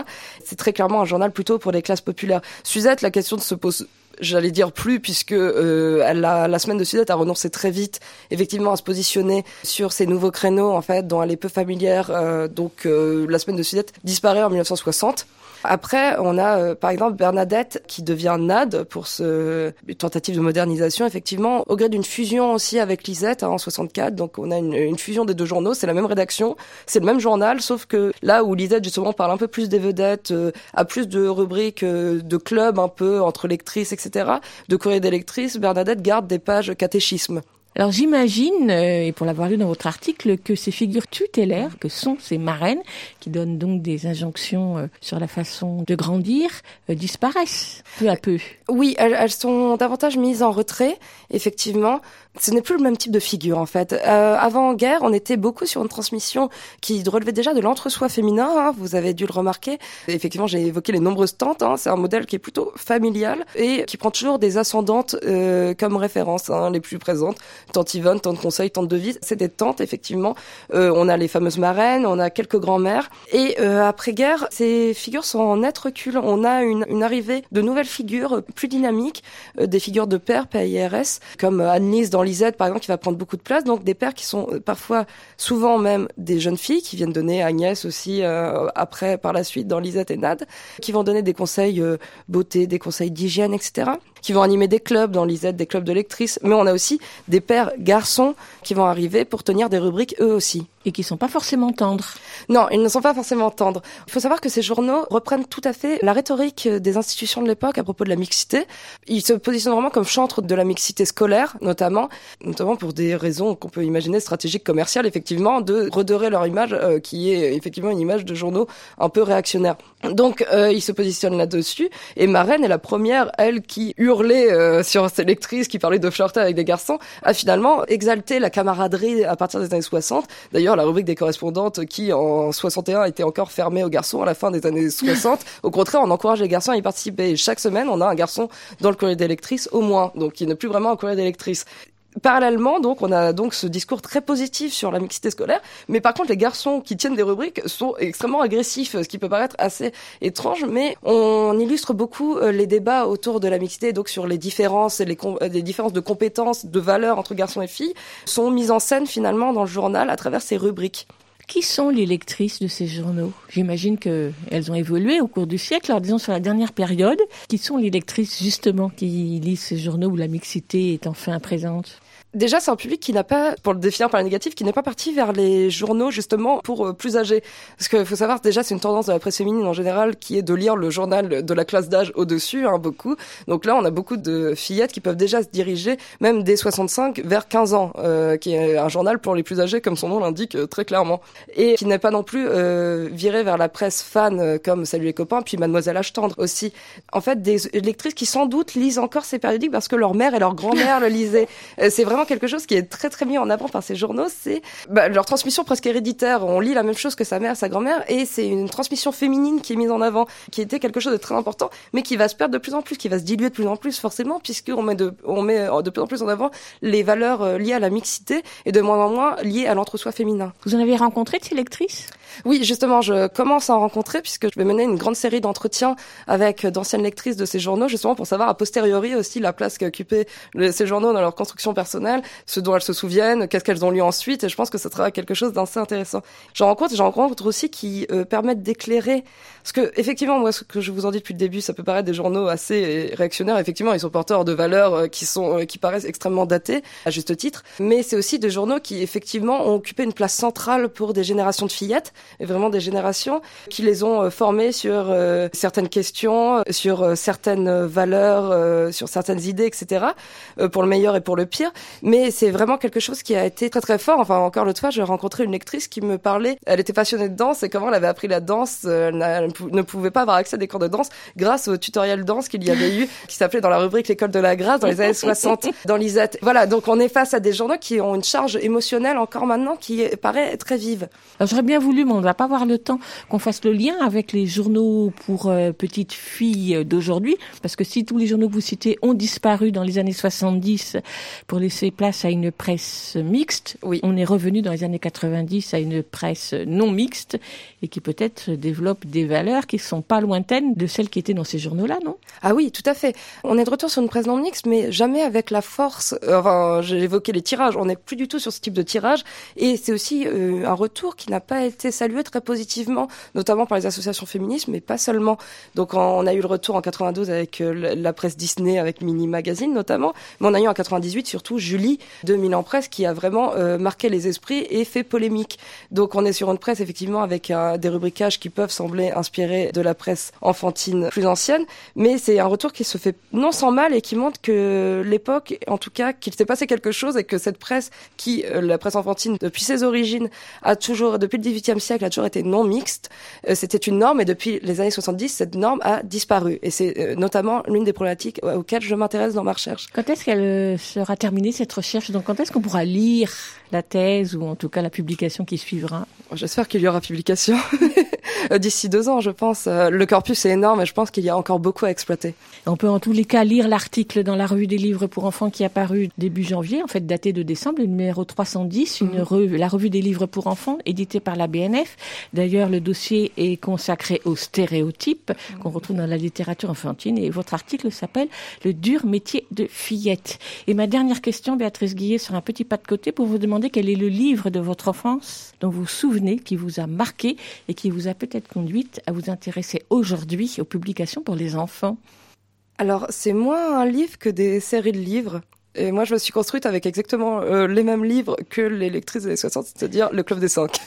C'est très clairement un journal plutôt pour les classes populaires. Suzette, la question se pose j'allais dire plus puisque euh, la semaine de Sudette a renoncé très vite effectivement à se positionner sur ces nouveaux créneaux en fait dont elle est peu familière euh, donc euh, la semaine de Sudette disparaît en 1960 Après, on a euh, par exemple Bernadette qui devient Nad pour ce tentative de modernisation, effectivement, au gré d'une fusion aussi avec Lisette hein, en 64. Donc on a une, une fusion des deux journaux, c'est la même rédaction, c'est le même journal, sauf que là où Lisette justement parle un peu plus des vedettes, euh, a plus de rubriques euh, de clubs un peu entre lectrices, etc., de courrier des Bernadette garde des pages catéchisme. Alors j'imagine, euh, et pour l'avoir lu dans votre article, que ces figures tutélaires, que sont ces marraines, qui donnent donc des injonctions euh, sur la façon de grandir, euh, disparaissent peu à peu. Oui, elles, elles sont davantage mises en retrait, effectivement. Ce n'est plus le même type de figure en fait. Euh, avant guerre, on était beaucoup sur une transmission qui relevait déjà de l'entre-soi féminin. hein, vous avez dû le remarquer. Effectivement, j'ai évoqué les nombreuses tantes. hein, c'est un modèle qui est plutôt familial et qui prend toujours des ascendantes euh, comme référence, hein, les plus présentes. Tante Yvonne, tante Conseil, tante Devise. C'est des tantes effectivement. Euh, on a les fameuses marraines, on a quelques grands-mères. Et euh, après guerre, ces figures sont en net recul. On a une, une arrivée de nouvelles figures plus dynamiques, euh, des figures de pères, PIRS, comme Annelise dans Lisette, par exemple, qui va prendre beaucoup de place. Donc des pères qui sont euh, parfois, souvent même, des jeunes filles qui viennent donner Agnès aussi euh, après, par la suite, dans Lisette et Nad, qui vont donner des conseils euh, beauté, des conseils d'hygiène, etc. Qui vont animer des clubs dans Lisette, des clubs de lectrices. Mais on a aussi des pères garçons qui vont arriver pour tenir des rubriques eux aussi. Et qui sont pas forcément tendres. Non, ils ne sont pas forcément tendres. Il faut savoir que ces journaux reprennent tout à fait la rhétorique des institutions de l'époque à propos de la mixité. Ils se positionnent vraiment comme chantres de la mixité scolaire, notamment, notamment pour des raisons qu'on peut imaginer stratégiques, commerciales, effectivement, de redorer leur image, euh, qui est effectivement une image de journaux un peu réactionnaires. Donc, euh, ils se positionnent là-dessus. Et Marraine est la première, elle, qui hurlait euh, sur ses lectrices, qui parlait de flirter avec des garçons, a finalement exalté la camaraderie à partir des années 60. D'ailleurs, la rubrique des correspondantes qui, en 61, était encore fermée aux garçons à la fin des années 60. Au contraire, on encourage les garçons à y participer. Et chaque semaine, on a un garçon dans le courrier des lectrices, au moins. Donc, il n'est plus vraiment un courrier des lectrices. Parallèlement, donc, on a donc ce discours très positif sur la mixité scolaire, mais par contre, les garçons qui tiennent des rubriques sont extrêmement agressifs, ce qui peut paraître assez étrange, mais on illustre beaucoup euh, les débats autour de la mixité, donc sur les différences, les, euh, les différences de compétences, de valeurs entre garçons et filles, sont mises en scène finalement dans le journal à travers ces rubriques. Qui sont les lectrices de ces journaux? J'imagine que elles ont évolué au cours du siècle. Alors disons sur la dernière période, qui sont les lectrices justement qui lisent ces journaux où la mixité est enfin présente? Déjà, c'est un public qui n'a pas, pour le définir par le négatif, qui n'est pas parti vers les journaux justement pour euh, plus âgés. Parce qu'il faut savoir, déjà, c'est une tendance de la presse féminine en général qui est de lire le journal de la classe d'âge au-dessus, hein, beaucoup. Donc là, on a beaucoup de fillettes qui peuvent déjà se diriger, même dès 65, vers 15 ans, euh, qui est un journal pour les plus âgés, comme son nom l'indique euh, très clairement. Et qui n'est pas non plus euh, viré vers la presse fan, comme Salut les copains, puis Mademoiselle H tendre aussi. En fait, des lectrices qui sans doute lisent encore ces périodiques parce que leur mère et leur grand-mère le lisaient. C'est vraiment quelque chose qui est très très mis en avant par ces journaux, c'est bah, leur transmission presque héréditaire. On lit la même chose que sa mère, sa grand-mère, et c'est une transmission féminine qui est mise en avant, qui était quelque chose de très important, mais qui va se perdre de plus en plus, qui va se diluer de plus en plus forcément, puisqu'on met de, on met de plus en plus en avant les valeurs euh, liées à la mixité et de moins en moins liées à l'entre-soi féminin. Vous en avez rencontré de ces lectrices? Oui, justement, je commence à en rencontrer puisque je vais mener une grande série d'entretiens avec d'anciennes lectrices de ces journaux, justement pour savoir a posteriori aussi la place qu'occupaient ces journaux dans leur construction personnelle, ce dont elles se souviennent, qu'est-ce qu'elles ont lu ensuite, et je pense que ce sera quelque chose d'assez intéressant. J'en rencontre, j'en rencontre aussi qui euh, permettent d'éclairer, parce que effectivement, moi, ce que je vous en dis depuis le début, ça peut paraître des journaux assez réactionnaires. Effectivement, ils sont porteurs de valeurs euh, qui sont, euh, qui paraissent extrêmement datées, à juste titre, mais c'est aussi des journaux qui effectivement ont occupé une place centrale pour des générations de fillettes, et vraiment des générations qui les ont euh, formées sur certaines questions, sur certaines valeurs, sur certaines idées, etc. pour le meilleur et pour le pire. Mais c'est vraiment quelque chose qui a été très très fort. Enfin, encore l'autre fois, j'ai rencontré une lectrice qui me parlait. Elle était passionnée de danse et comment elle avait appris la danse. Pou- ne pouvait pas avoir accès à des cours de danse grâce au tutoriel danse qu'il y avait eu, qui s'appelait dans la rubrique l'école de la grâce dans les années 60 dans. Voilà, donc on est face à des journaux qui ont une charge émotionnelle encore maintenant qui paraît très vive. Alors j'aurais bien voulu, mais on ne va pas avoir le temps qu'on fasse le lien avec les journaux pour euh, petites filles d'aujourd'hui, parce que si tous les journaux que vous citez ont disparu dans les années 70 pour laisser place à une presse mixte. Oui. On est revenu dans les années 90 à une presse non mixte et qui peut-être développe des valeurs qui sont pas lointaines de celles qui étaient dans ces journaux-là, non? Ah oui, tout à fait. On est de retour sur une presse non mixte, mais jamais avec la force. euh, Enfin, j'ai évoqué les tirages. On n'est plus du tout sur ce type de tirage, et c'est aussi euh, un retour qui n'a pas été salué très positivement, notamment par les associations féministes, mais pas seulement. Donc, on a eu le retour en 92 avec euh, la- presse Disney, avec Mini Magazine notamment, mais on a eu en 98 surtout Julie de Milan Presse qui a vraiment marqué les esprits et fait polémique. Donc, on est sur une presse effectivement avec des rubriquages qui peuvent sembler inspirés de la presse enfantine plus ancienne, mais c'est un retour qui se fait non sans mal et qui montre que l'époque, en tout cas, qu'il s'est passé quelque chose et que cette presse, qui, euh, la presse enfantine, depuis ses origines, a toujours, depuis le XVIIIe siècle, a toujours été non mixte. Euh, C'était une norme et depuis les années 70, cette norme a disparu. Et c'est euh, notamment l'une des problématiques auxquelles je m'intéresse dans ma recherche. Quand est-ce qu'elle sera terminée cette recherche? Donc quand est-ce qu'on pourra lire? La thèse ou en tout cas la publication qui suivra J'espère qu'il y aura publication d'ici deux ans, je pense. Euh, Le corpus est énorme et je pense qu'il y a encore beaucoup à exploiter. On peut en tous les cas lire l'article dans la revue des livres pour enfants qui est apparu début janvier, en fait daté de décembre, le numéro 310, une revue, la revue des livres pour enfants éditée par la BNF. D'ailleurs, le dossier est consacré aux stéréotypes qu'on retrouve dans la littérature enfantine et votre article s'appelle Le dur métier de fillette. Et ma dernière question, Béatrice Guillet, sur un petit pas de côté pour vous demander quel est le livre de votre enfance dont vous vous souvenez, qui vous a marqué et qui vous a peut-être conduite à vous intéresser aujourd'hui aux publications pour les enfants? Alors, c'est moins un livre que des séries de livres. Et moi, je me suis construite avec exactement euh, les mêmes livres que les lectrices des années 60, c'est-à-dire Le Club des Cinq.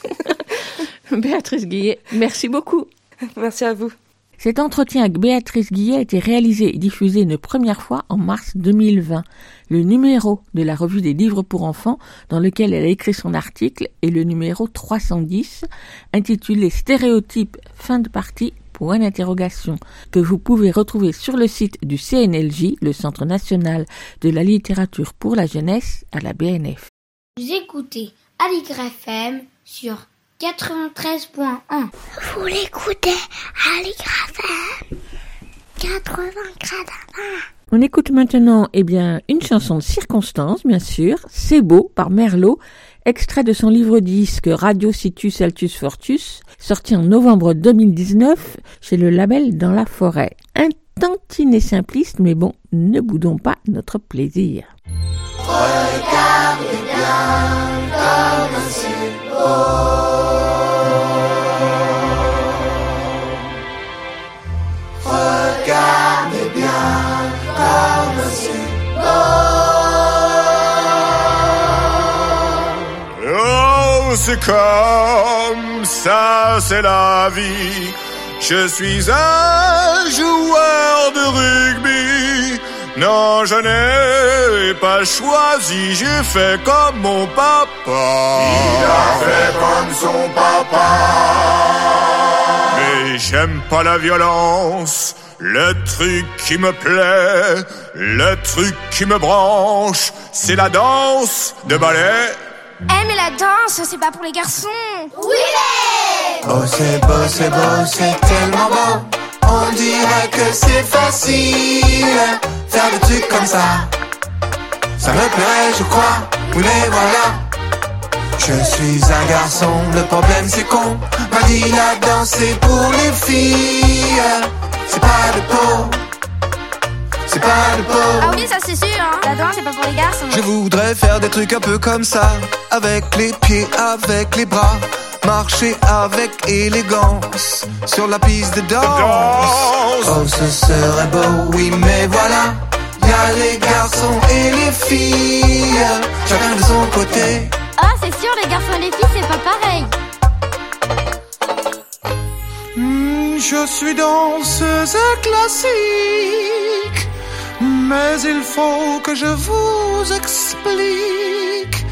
Béatrice Guillet, merci beaucoup. Merci à vous. Cet entretien avec Béatrice Guillet a été réalisé et diffusé une première fois en mars 2020. Le numéro de la revue des livres pour enfants dans lequel elle a écrit son article est le numéro 310 intitulé Stéréotypes fin de partie point d'interrogation que vous pouvez retrouver sur le site du CNLJ, le Centre national de la littérature pour la jeunesse à la BNF. Vous écoutez Aligre FM sur 93.1. Vous l'écoutez FM 80 On écoute maintenant, eh bien, une chanson de circonstance, bien sûr, C'est beau, par Merlot, extrait de son livre disque Radio Situs Altus Fortus, sorti en novembre 2019 chez le label Dans la Forêt. Un tantinet simpliste, mais bon, ne boudons pas notre plaisir. C'est comme ça, c'est la vie. Je suis un joueur de rugby. Non, je n'ai pas choisi, j'ai fait comme mon papa. Il a fait comme son papa. Mais j'aime pas la violence. Le truc qui me plaît, le truc qui me branche, c'est la danse de ballet. Eh mais la danse, c'est pas pour les garçons. Oh c'est beau, c'est beau, c'est tellement beau. On dirait que c'est facile. Faire des trucs comme ça. Ça me plairait, je crois. Oui mais voilà. Je suis un garçon, le problème c'est qu'on M'a dit la danse c'est pour les filles. C'est pas de peau C'est pas de peau. Ah oui, ça c'est sûr, hein. La danse, c'est pas pour les garçons. Je voudrais faire des trucs un peu comme ça, avec les pieds, avec les bras, marcher avec élégance. Sur la piste de danse. Danse. Oh, ce serait beau, oui, mais voilà, y a les garçons et les filles, chacun de son côté. Ah, c'est sûr, les garçons et les filles, c'est pas pareil. Hmm, je suis danseuse classique, mais il faut que je vous explique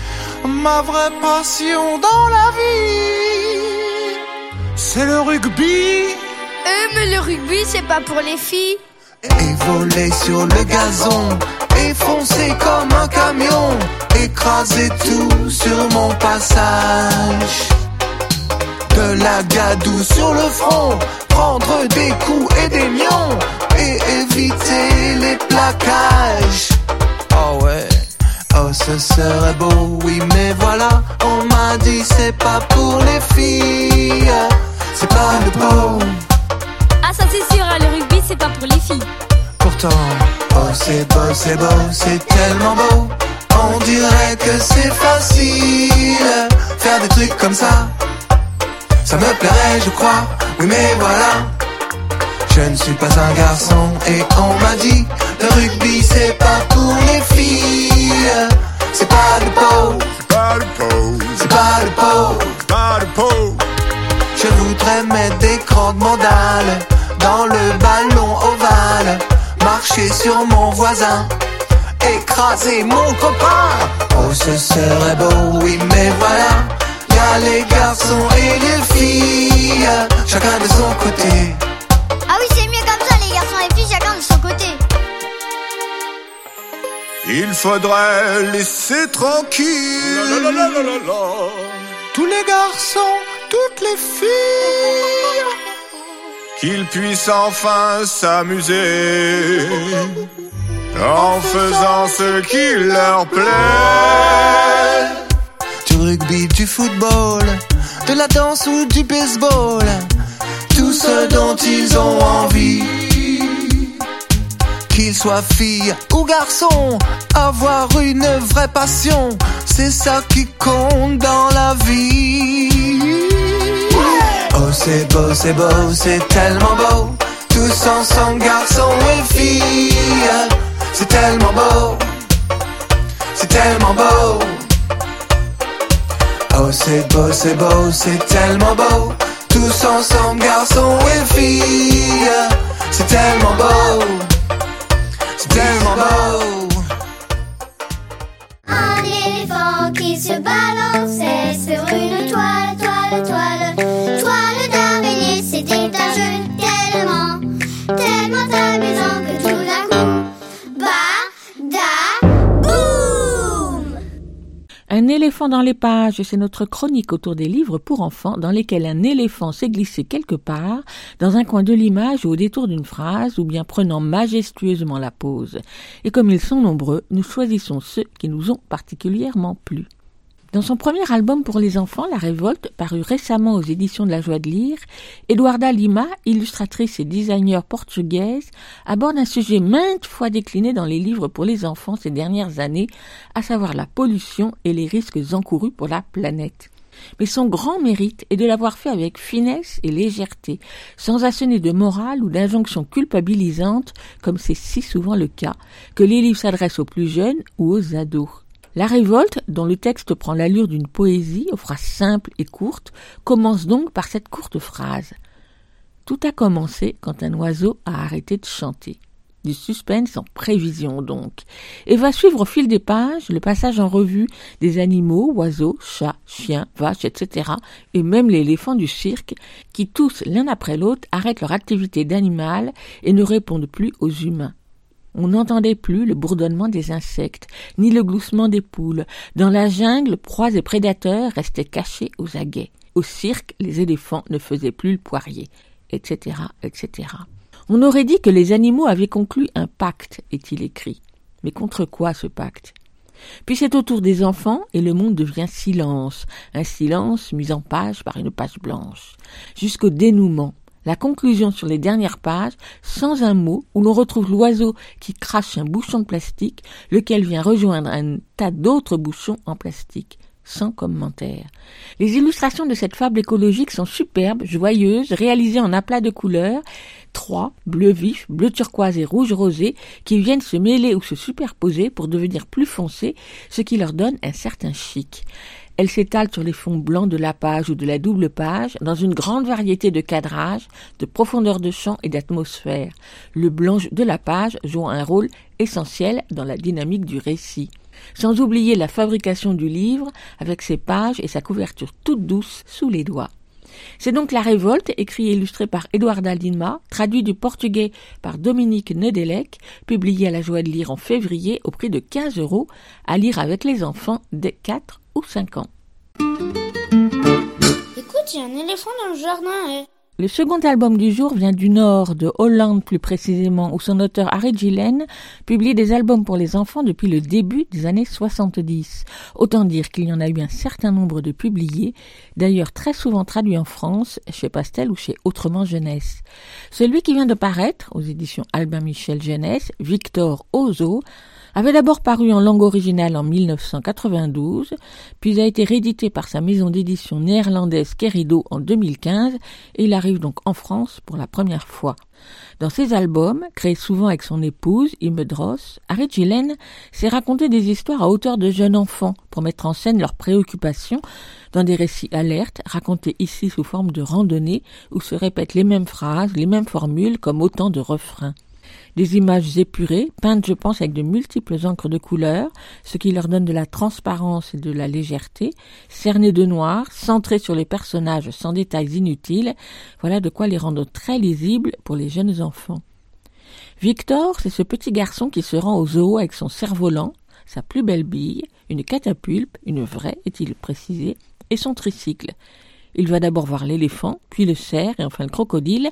ma vraie passion dans la vie. C'est le rugby Euh, mais le rugby, c'est pas pour les filles et voler sur le gazon et foncer comme un camion, écraser tout sur mon passage. De la gadoue sur le front, prendre des coups et des lions et éviter les plaquages. Oh ouais, Oh, ce serait beau, oui, mais voilà, on m'a dit c'est pas pour les filles, c'est pas le beau. Ah, ça c'est sûr, hein, le rugby c'est pas pour les filles. Pourtant, oh, c'est beau, c'est beau, c'est tellement beau. On dirait que c'est facile, faire des trucs comme ça. Ça me plairait, je crois, oui, mais voilà. Je ne suis pas un garçon et on m'a dit le rugby c'est pas pour les filles. C'est pas le pot, Pas le pot, c'est pas le pot. pas le pot. Je voudrais mettre des grandes mandales dans le ballon ovale, marcher sur mon voisin, écraser mon copain. Oh, ce serait beau, oui, mais voilà. Y a les garçons et les filles, chacun de son côté. Ah oui, c'est mieux comme ça, les garçons et filles, chacun de son côté. Il faudrait laisser tranquille Tous les garçons, toutes les filles. qu'ils puissent enfin s'amuser en faisant ce qui leur plaît. Du rugby, du football, de la danse ou du baseball. Tout ce dont ils ont envie. Qu'ils soient filles ou garçons, avoir une vraie passion, c'est ça qui compte dans la vie. Oh, c'est beau, c'est beau, c'est tellement beau. Tous ensemble, garçons et filles. C'est tellement beau, c'est tellement beau. Oh, c'est beau, c'est beau, c'est tellement beau. Tous ensemble, garçons et filles. C'est tellement beau, c'est tellement beau. Un éléphant dans les pages, c'est notre chronique autour des livres pour enfants dans lesquels un éléphant s'est glissé quelque part, dans un coin de l'image ou au détour d'une phrase, ou bien prenant majestueusement la pause. Et comme ils sont nombreux, nous choisissons ceux qui nous ont particulièrement plu. Dans son premier album pour les enfants, La Révolte, paru récemment aux éditions de la Joie de lire, Eduarda Lima, illustratrice et designer portugaise, aborde un sujet maintes fois décliné dans les livres pour les enfants ces dernières années, à savoir la pollution et les risques encourus pour la planète. Mais son grand mérite est de l'avoir fait avec finesse et légèreté, sans assener de morale ou d'injonction culpabilisante, comme c'est si souvent le cas, que les livres s'adressent aux plus jeunes ou aux ados. La révolte, dont le texte prend l'allure d'une poésie aux phrases simples et courtes, commence donc par cette courte phrase. Tout a commencé quand un oiseau a arrêté de chanter. Du suspense en prévision donc. Et va suivre au fil des pages le passage en revue des animaux, oiseaux, chats, chiens, vaches, etc. et même l'éléphant du cirque, qui tous, l'un après l'autre, arrêtent leur activité d'animal et ne répondent plus aux humains. On n'entendait plus le bourdonnement des insectes, ni le gloussement des poules. Dans la jungle, proies et prédateurs restaient cachés aux aguets. Au cirque, les éléphants ne faisaient plus le poirier, etc., etc. On aurait dit que les animaux avaient conclu un pacte, est-il écrit. Mais contre quoi ce pacte? Puis c'est au tour des enfants et le monde devient silence, un silence mis en page par une page blanche, jusqu'au dénouement la conclusion sur les dernières pages, sans un mot, où l'on retrouve l'oiseau qui crache un bouchon de plastique, lequel vient rejoindre un tas d'autres bouchons en plastique, sans commentaire. Les illustrations de cette fable écologique sont superbes, joyeuses, réalisées en aplats de couleurs, trois, bleu vif, bleu turquoise et rouge rosé, qui viennent se mêler ou se superposer pour devenir plus foncés, ce qui leur donne un certain chic. Elle s'étale sur les fonds blancs de la page ou de la double page, dans une grande variété de cadrages, de profondeur de champ et d'atmosphère. Le blanc de la page joue un rôle essentiel dans la dynamique du récit. Sans oublier la fabrication du livre, avec ses pages et sa couverture toute douce sous les doigts. C'est donc La Révolte, écrit et illustré par Eduarda Lima, traduit du portugais par Dominique Nedelec, publié à la joie de lire en février au prix de 15 euros, à lire avec les enfants dès 4 ou 5 ans. Écoute, il y a un éléphant dans le jardin, eh. Le second album du jour vient du nord, de Hollande plus précisément, où son auteur Harry Gillen publie des albums pour les enfants depuis le début des années 70. Autant dire qu'il y en a eu un certain nombre de publiés, d'ailleurs très souvent traduits en France, chez Pastel ou chez Autrement Jeunesse. Celui qui vient de paraître, aux éditions Albin Michel Jeunesse, Victor Ozo, avait d'abord paru en langue originale en 1992, puis a été réédité par sa maison d'édition néerlandaise Kerido en 2015, et il arrive donc en France pour la première fois. Dans ses albums, créés souvent avec son épouse, Dross, Harry Gillen s'est raconté des histoires à hauteur de jeunes enfants pour mettre en scène leurs préoccupations dans des récits alertes, racontés ici sous forme de randonnée où se répètent les mêmes phrases, les mêmes formules comme autant de refrains. Des images épurées, peintes je pense avec de multiples encres de couleurs, ce qui leur donne de la transparence et de la légèreté, cernées de noir, centrées sur les personnages sans détails inutiles, voilà de quoi les rendre très lisibles pour les jeunes enfants. Victor, c'est ce petit garçon qui se rend au zoo avec son cerf-volant, sa plus belle bille, une catapulte, une vraie, est-il précisé, et son tricycle. Il va d'abord voir l'éléphant, puis le cerf et enfin le crocodile,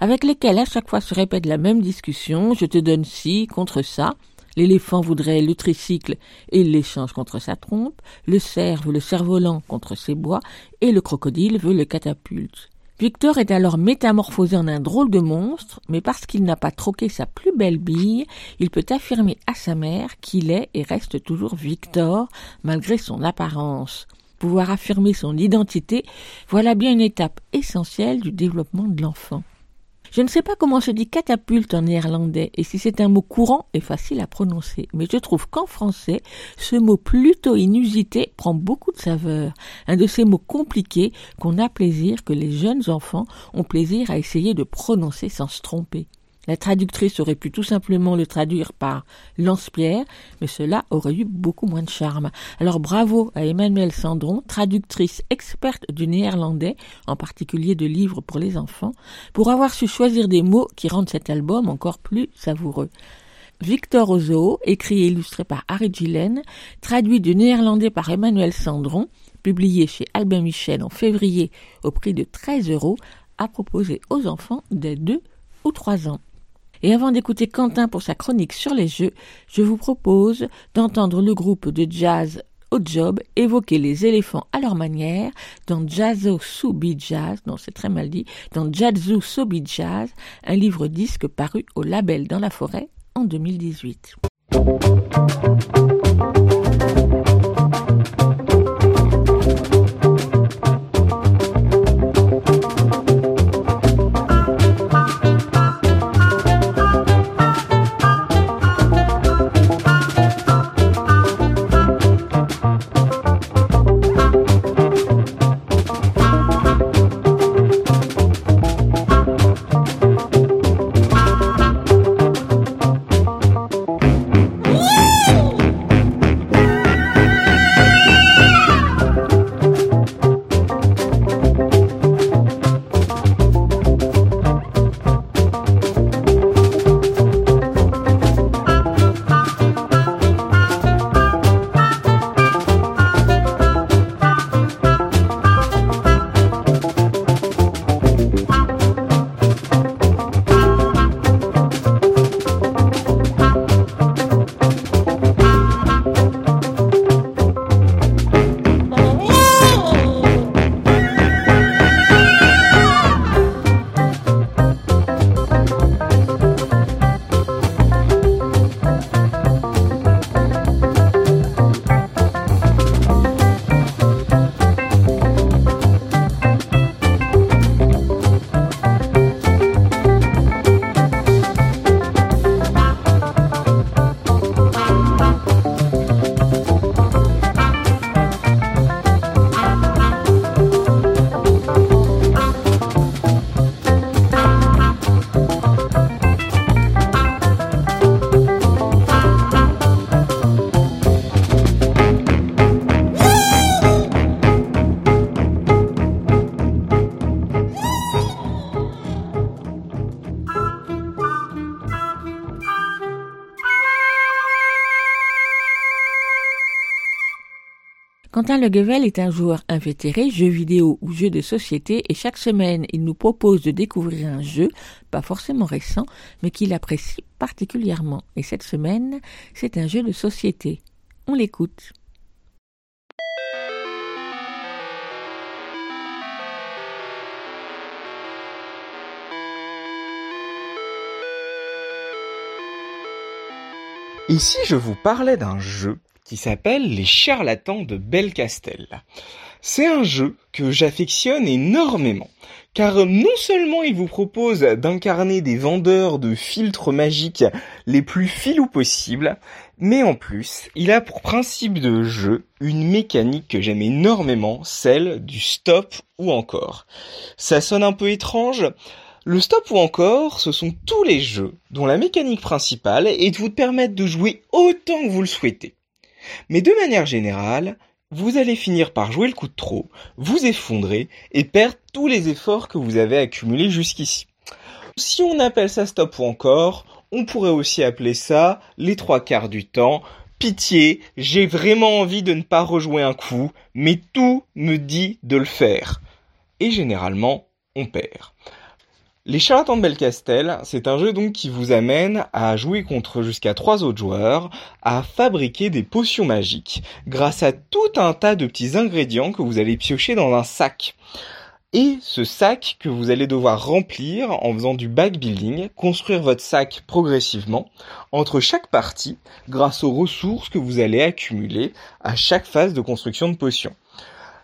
avec lesquels à chaque fois se répète la même discussion, je te donne ci contre ça. L'éléphant voudrait le tricycle et l'échange contre sa trompe, le cerf veut le cerf-volant contre ses bois, et le crocodile veut le catapulte. Victor est alors métamorphosé en un drôle de monstre, mais parce qu'il n'a pas troqué sa plus belle bille, il peut affirmer à sa mère qu'il est et reste toujours Victor, malgré son apparence pouvoir affirmer son identité, voilà bien une étape essentielle du développement de l'enfant. Je ne sais pas comment se dit catapulte en néerlandais et si c'est un mot courant et facile à prononcer, mais je trouve qu'en français, ce mot plutôt inusité prend beaucoup de saveur. Un de ces mots compliqués qu'on a plaisir, que les jeunes enfants ont plaisir à essayer de prononcer sans se tromper. La traductrice aurait pu tout simplement le traduire par lance-pierre, mais cela aurait eu beaucoup moins de charme. Alors bravo à Emmanuelle Sandron, traductrice experte du néerlandais, en particulier de livres pour les enfants, pour avoir su choisir des mots qui rendent cet album encore plus savoureux. Victor Ozo, écrit et illustré par Harry Gillen, traduit du néerlandais par Emmanuel Sandron, publié chez Albin Michel en février au prix de 13 euros, a proposé aux enfants des 2 ou 3 ans. Et avant d'écouter Quentin pour sa chronique sur les jeux, je vous propose d'entendre le groupe de jazz au job évoquer les éléphants à leur manière dans Jazzo Subi Jazz, non c'est très mal dit, dans Jazzu Sobi Jazz, un livre disque paru au label dans la forêt en 2018. Quentin Leguevel est un joueur invétéré, jeux vidéo ou jeux de société, et chaque semaine, il nous propose de découvrir un jeu, pas forcément récent, mais qu'il apprécie particulièrement. Et cette semaine, c'est un jeu de société. On l'écoute. Si je vous parlais d'un jeu qui s'appelle Les charlatans de Belcastel C'est un jeu que j'affectionne énormément, car non seulement il vous propose d'incarner des vendeurs de filtres magiques les plus filous possibles, mais en plus, il a pour principe de jeu une mécanique que j'aime énormément, celle du stop ou encore. Ça sonne un peu étrange, le stop ou encore, ce sont tous les jeux dont la mécanique principale est de vous permettre de jouer autant que vous le souhaitez. Mais de manière générale, vous allez finir par jouer le coup de trop, vous effondrer et perdre tous les efforts que vous avez accumulés jusqu'ici. Si on appelle ça stop ou encore, on pourrait aussi appeler ça les trois quarts du temps. Pitié, j'ai vraiment envie de ne pas rejouer un coup, mais tout me dit de le faire. Et généralement, on perd. Les charlatans de Belcastel, c'est un jeu donc qui vous amène à jouer contre jusqu'à trois autres joueurs, à fabriquer des potions magiques grâce à tout un tas de petits ingrédients que vous allez piocher dans un sac. Et ce sac que vous allez devoir remplir en faisant du backbuilding, construire votre sac progressivement entre chaque partie grâce aux ressources que vous allez accumuler à chaque phase de construction de potions.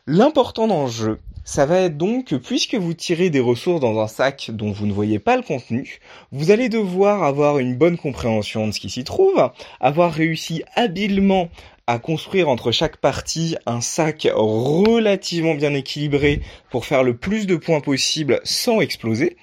L'important dans le jeu, ça va être donc que puisque vous tirez des ressources dans un sac dont vous ne voyez pas le contenu, vous allez devoir avoir une bonne compréhension de ce qui s'y trouve, avoir réussi habilement à construire entre chaque partie un sac relativement bien équilibré pour faire le plus de points possible sans exploser,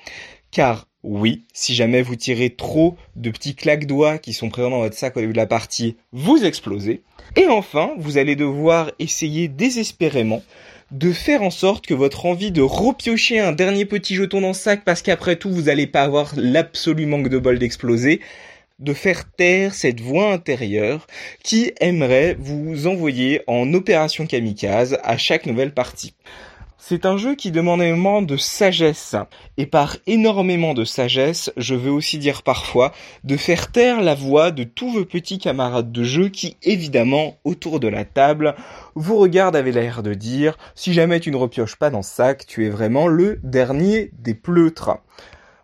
car oui, si jamais vous tirez trop de petits claques-doigts qui sont présents dans votre sac au début de la partie, vous explosez. Et enfin, vous allez devoir essayer désespérément de faire en sorte que votre envie de repiocher un dernier petit jeton dans le sac parce qu'après tout vous n'allez pas avoir l'absolu manque de bol d'exploser, de faire taire cette voix intérieure qui aimerait vous envoyer en opération kamikaze à chaque nouvelle partie. C'est un jeu qui demande énormément de sagesse. Et par énormément de sagesse, je veux aussi dire parfois de faire taire la voix de tous vos petits camarades de jeu qui, évidemment, autour de la table, vous regardent avec l'air de dire, si jamais tu ne repioches pas dans ce sac, tu es vraiment le dernier des pleutres.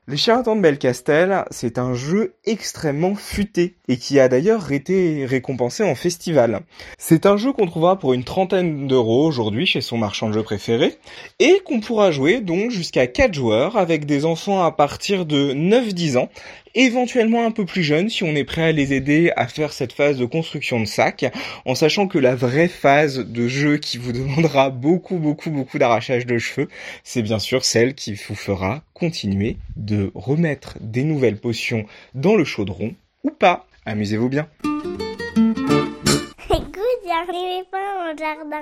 Les charlatans de Belcastel, c'est un jeu extrêmement futé et qui a d'ailleurs été récompensé en festival. C'est un jeu qu'on trouvera pour une trentaine d'euros aujourd'hui chez son marchand de jeux préféré et qu'on pourra jouer donc jusqu'à 4 joueurs avec des enfants à partir de 9-10 ans éventuellement un peu plus jeunes si on est prêt à les aider à faire cette phase de construction de sac, en sachant que la vraie phase de jeu qui vous demandera beaucoup beaucoup beaucoup d'arrachage de cheveux, c'est bien sûr celle qui vous fera continuer de remettre des nouvelles potions dans le chaudron ou pas. Amusez-vous bien. Écoute, j'arrivais pas au jardin.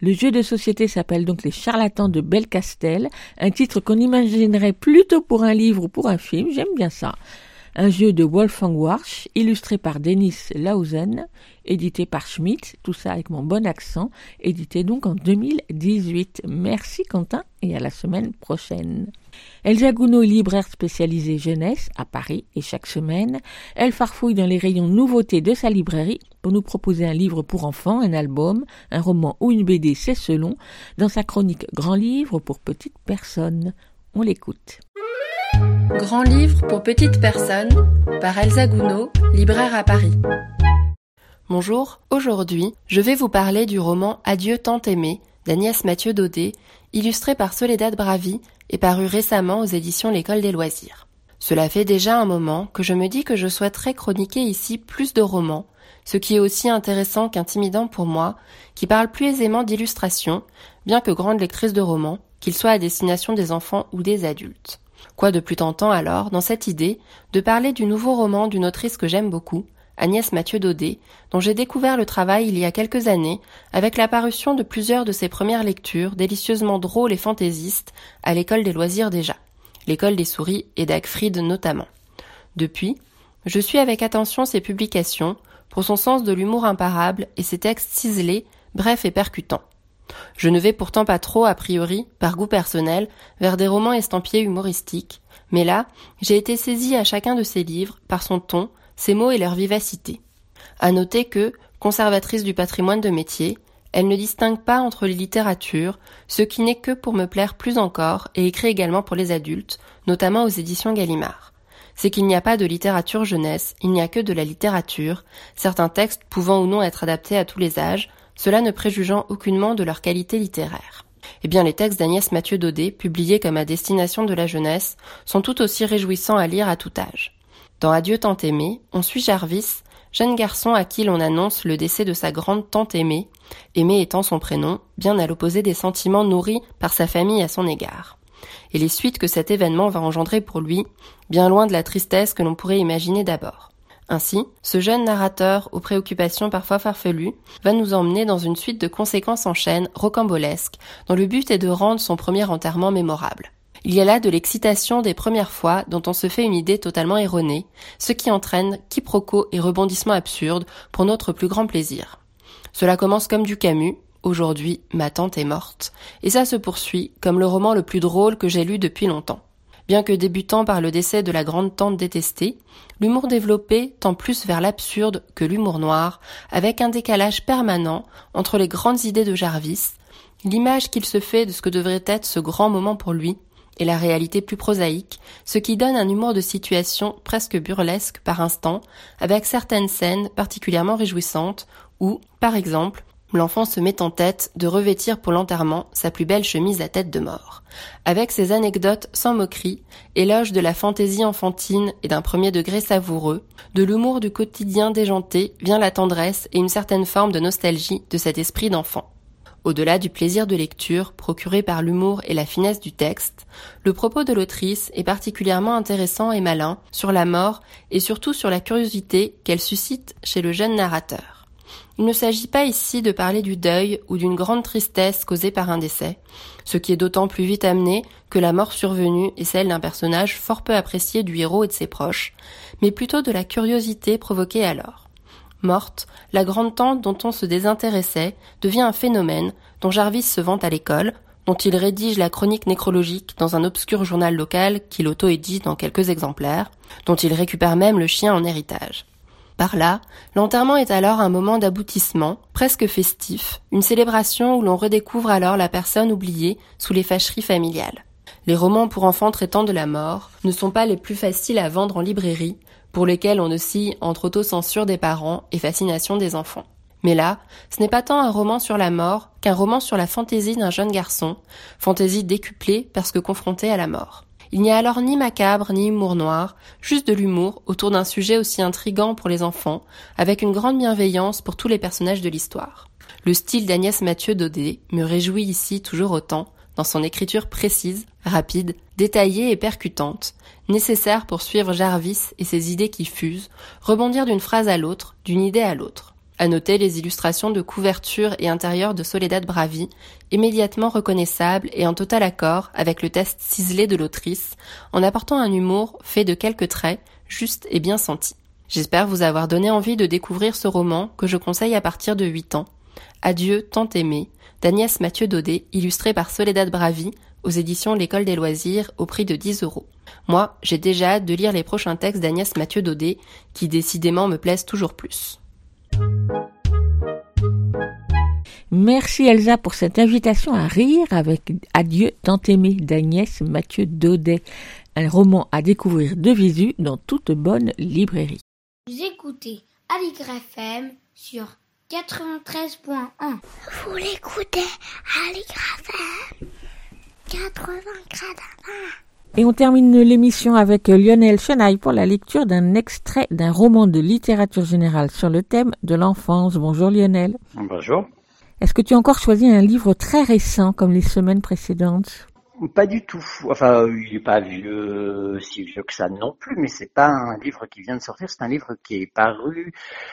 Le jeu de société s'appelle donc Les charlatans de Belcastel, un titre qu'on imaginerait plutôt pour un livre ou pour un film, j'aime bien ça. Un jeu de Wolfgang Warsch, illustré par Denis Lausen, édité par Schmidt, tout ça avec mon bon accent, édité donc en 2018. Merci Quentin et à la semaine prochaine. Elsa Gounod est libraire spécialisée jeunesse à Paris et chaque semaine, elle farfouille dans les rayons nouveautés de sa librairie pour nous proposer un livre pour enfants, un album, un roman ou une BD, c'est selon, dans sa chronique Grand livre pour petites personnes. On l'écoute. Grand livre pour petites personnes par Elsa Gounod, libraire à Paris. Bonjour, aujourd'hui, je vais vous parler du roman Adieu tant aimé d'Agnès Mathieu Daudet, illustré par Soledad Bravi et paru récemment aux éditions L'École des loisirs. Cela fait déjà un moment que je me dis que je souhaiterais chroniquer ici plus de romans, ce qui est aussi intéressant qu'intimidant pour moi, qui parle plus aisément d'illustration, bien que grande lectrice de romans, qu'ils soient à destination des enfants ou des adultes. Quoi de plus tentant alors, dans cette idée, de parler du nouveau roman d'une autrice que j'aime beaucoup, Agnès Mathieu Daudet, dont j'ai découvert le travail il y a quelques années avec la parution de plusieurs de ses premières lectures délicieusement drôles et fantaisistes à l'école des loisirs déjà, l'école des souris et d'Agfried notamment. Depuis, je suis avec attention ses publications pour son sens de l'humour imparable et ses textes ciselés bref et percutant. Je ne vais pourtant pas trop, a priori, par goût personnel, vers des romans estampillés humoristiques, mais là, j'ai été saisie à chacun de ces livres par son ton, ses mots et leur vivacité. À noter que, conservatrice du patrimoine de métier, elle ne distingue pas entre les littératures, ce qui n'est que pour me plaire plus encore et écrit également pour les adultes, notamment aux éditions Gallimard. C'est qu'il n'y a pas de littérature jeunesse, il n'y a que de la littérature, certains textes pouvant ou non être adaptés à tous les âges, cela ne préjugeant aucunement de leur qualité littéraire. Eh bien, les textes d'Agnès Mathieu Daudet, publiés comme à destination de la jeunesse, sont tout aussi réjouissants à lire à tout âge. Dans Adieu tant aimé, on suit Jarvis, jeune garçon à qui l'on annonce le décès de sa grande tante aimée, aimée étant son prénom, bien à l'opposé des sentiments nourris par sa famille à son égard. Et les suites que cet événement va engendrer pour lui, bien loin de la tristesse que l'on pourrait imaginer d'abord. Ainsi, ce jeune narrateur aux préoccupations parfois farfelues va nous emmener dans une suite de conséquences en chaîne rocambolesques, dont le but est de rendre son premier enterrement mémorable. Il y a là de l'excitation des premières fois dont on se fait une idée totalement erronée, ce qui entraîne quiproquos et rebondissements absurdes pour notre plus grand plaisir. Cela commence comme du Camus, aujourd'hui ma tante est morte, et ça se poursuit comme le roman le plus drôle que j'ai lu depuis longtemps. Bien que débutant par le décès de la grande tante détestée, l'humour développé tend plus vers l'absurde que l'humour noir, avec un décalage permanent entre les grandes idées de Jarvis, l'image qu'il se fait de ce que devrait être ce grand moment pour lui, et la réalité plus prosaïque, ce qui donne un humour de situation presque burlesque par instant, avec certaines scènes particulièrement réjouissantes où, par exemple, l'enfant se met en tête de revêtir pour l'enterrement sa plus belle chemise à tête de mort. Avec ses anecdotes sans moquerie, éloge de la fantaisie enfantine et d'un premier degré savoureux, de l'humour du quotidien déjanté vient la tendresse et une certaine forme de nostalgie de cet esprit d'enfant. Au-delà du plaisir de lecture procuré par l'humour et la finesse du texte, le propos de l'autrice est particulièrement intéressant et malin sur la mort et surtout sur la curiosité qu'elle suscite chez le jeune narrateur. Il ne s'agit pas ici de parler du deuil ou d'une grande tristesse causée par un décès, ce qui est d'autant plus vite amené que la mort survenue est celle d'un personnage fort peu apprécié du héros et de ses proches, mais plutôt de la curiosité provoquée alors. Morte, la grande tante dont on se désintéressait devient un phénomène dont Jarvis se vante à l'école, dont il rédige la chronique nécrologique dans un obscur journal local qu'il auto-édite dans quelques exemplaires, dont il récupère même le chien en héritage. Par là, l'enterrement est alors un moment d'aboutissement, presque festif, une célébration où l'on redécouvre alors la personne oubliée sous les fâcheries familiales. Les romans pour enfants traitant de la mort ne sont pas les plus faciles à vendre en librairie, pour lesquels on oscille entre autocensure des parents et fascination des enfants. Mais là, ce n'est pas tant un roman sur la mort qu'un roman sur la fantaisie d'un jeune garçon, fantaisie décuplée parce que confronté à la mort. Il n'y a alors ni macabre ni humour noir, juste de l'humour autour d'un sujet aussi intrigant pour les enfants, avec une grande bienveillance pour tous les personnages de l'histoire. Le style d'Agnès Mathieu Daudet me réjouit ici toujours autant, dans son écriture précise, rapide, détaillée et percutante, nécessaire pour suivre Jarvis et ses idées qui fusent, rebondir d'une phrase à l'autre, d'une idée à l'autre. À noter les illustrations de couverture et intérieur de Soledad Bravi, immédiatement reconnaissables et en total accord avec le test ciselé de l'autrice, en apportant un humour fait de quelques traits, justes et bien sentis. J'espère vous avoir donné envie de découvrir ce roman que je conseille à partir de 8 ans. Adieu, tant aimé, d'Agnès Mathieu Daudet, illustré par Soledad Bravi, aux éditions L'École des loisirs, au prix de 10 euros. Moi, j'ai déjà hâte de lire les prochains textes d'Agnès Mathieu Daudet, qui décidément me plaisent toujours plus. Merci Elsa pour cette invitation à rire avec Adieu tant aimé d'Agnès Mathieu Daudet, un roman à découvrir de visu dans toute bonne librairie. Vous écoutez Aligre FM sur 93.1. Vous l'écoutez à l'IGRAFM 80 Et on termine l'émission avec Lionel Chenaille pour la lecture d'un extrait d'un roman de littérature générale sur le thème de l'enfance. Bonjour Lionel. Bonjour. Est-ce que tu as encore choisi un livre très récent comme les semaines précédentes? Pas du tout. Enfin, il n'est pas vieux, si vieux que ça non plus, mais c'est pas un livre qui vient de sortir, c'est un livre qui est paru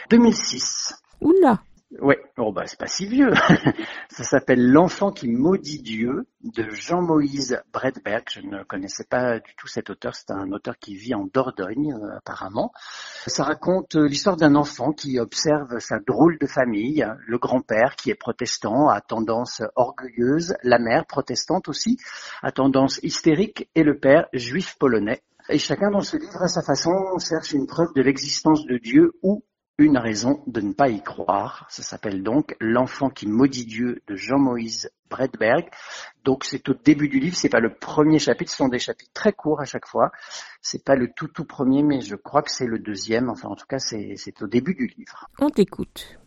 2006. Oula Oui, oh bah c'est pas si vieux. Ça s'appelle L'enfant qui maudit Dieu de Jean-Moïse Bredberg. Je ne connaissais pas du tout cet auteur. C'est un auteur qui vit en Dordogne euh, apparemment. Ça raconte euh, l'histoire d'un enfant qui observe sa drôle de famille. Le grand-père qui est protestant a tendance orgueilleuse, la mère protestante aussi a tendance hystérique et le père juif polonais. Et chacun dans ce livre à sa façon cherche une preuve de l'existence de Dieu ou une raison de ne pas y croire. Ça s'appelle donc L'enfant qui maudit Dieu de Jean-Moïse Bredberg. Donc c'est au début du livre, c'est pas le premier chapitre, ce sont des chapitres très courts à chaque fois. C'est pas le tout tout premier, mais je crois que c'est le deuxième. Enfin, en tout cas, c'est au début du livre. On t'écoute.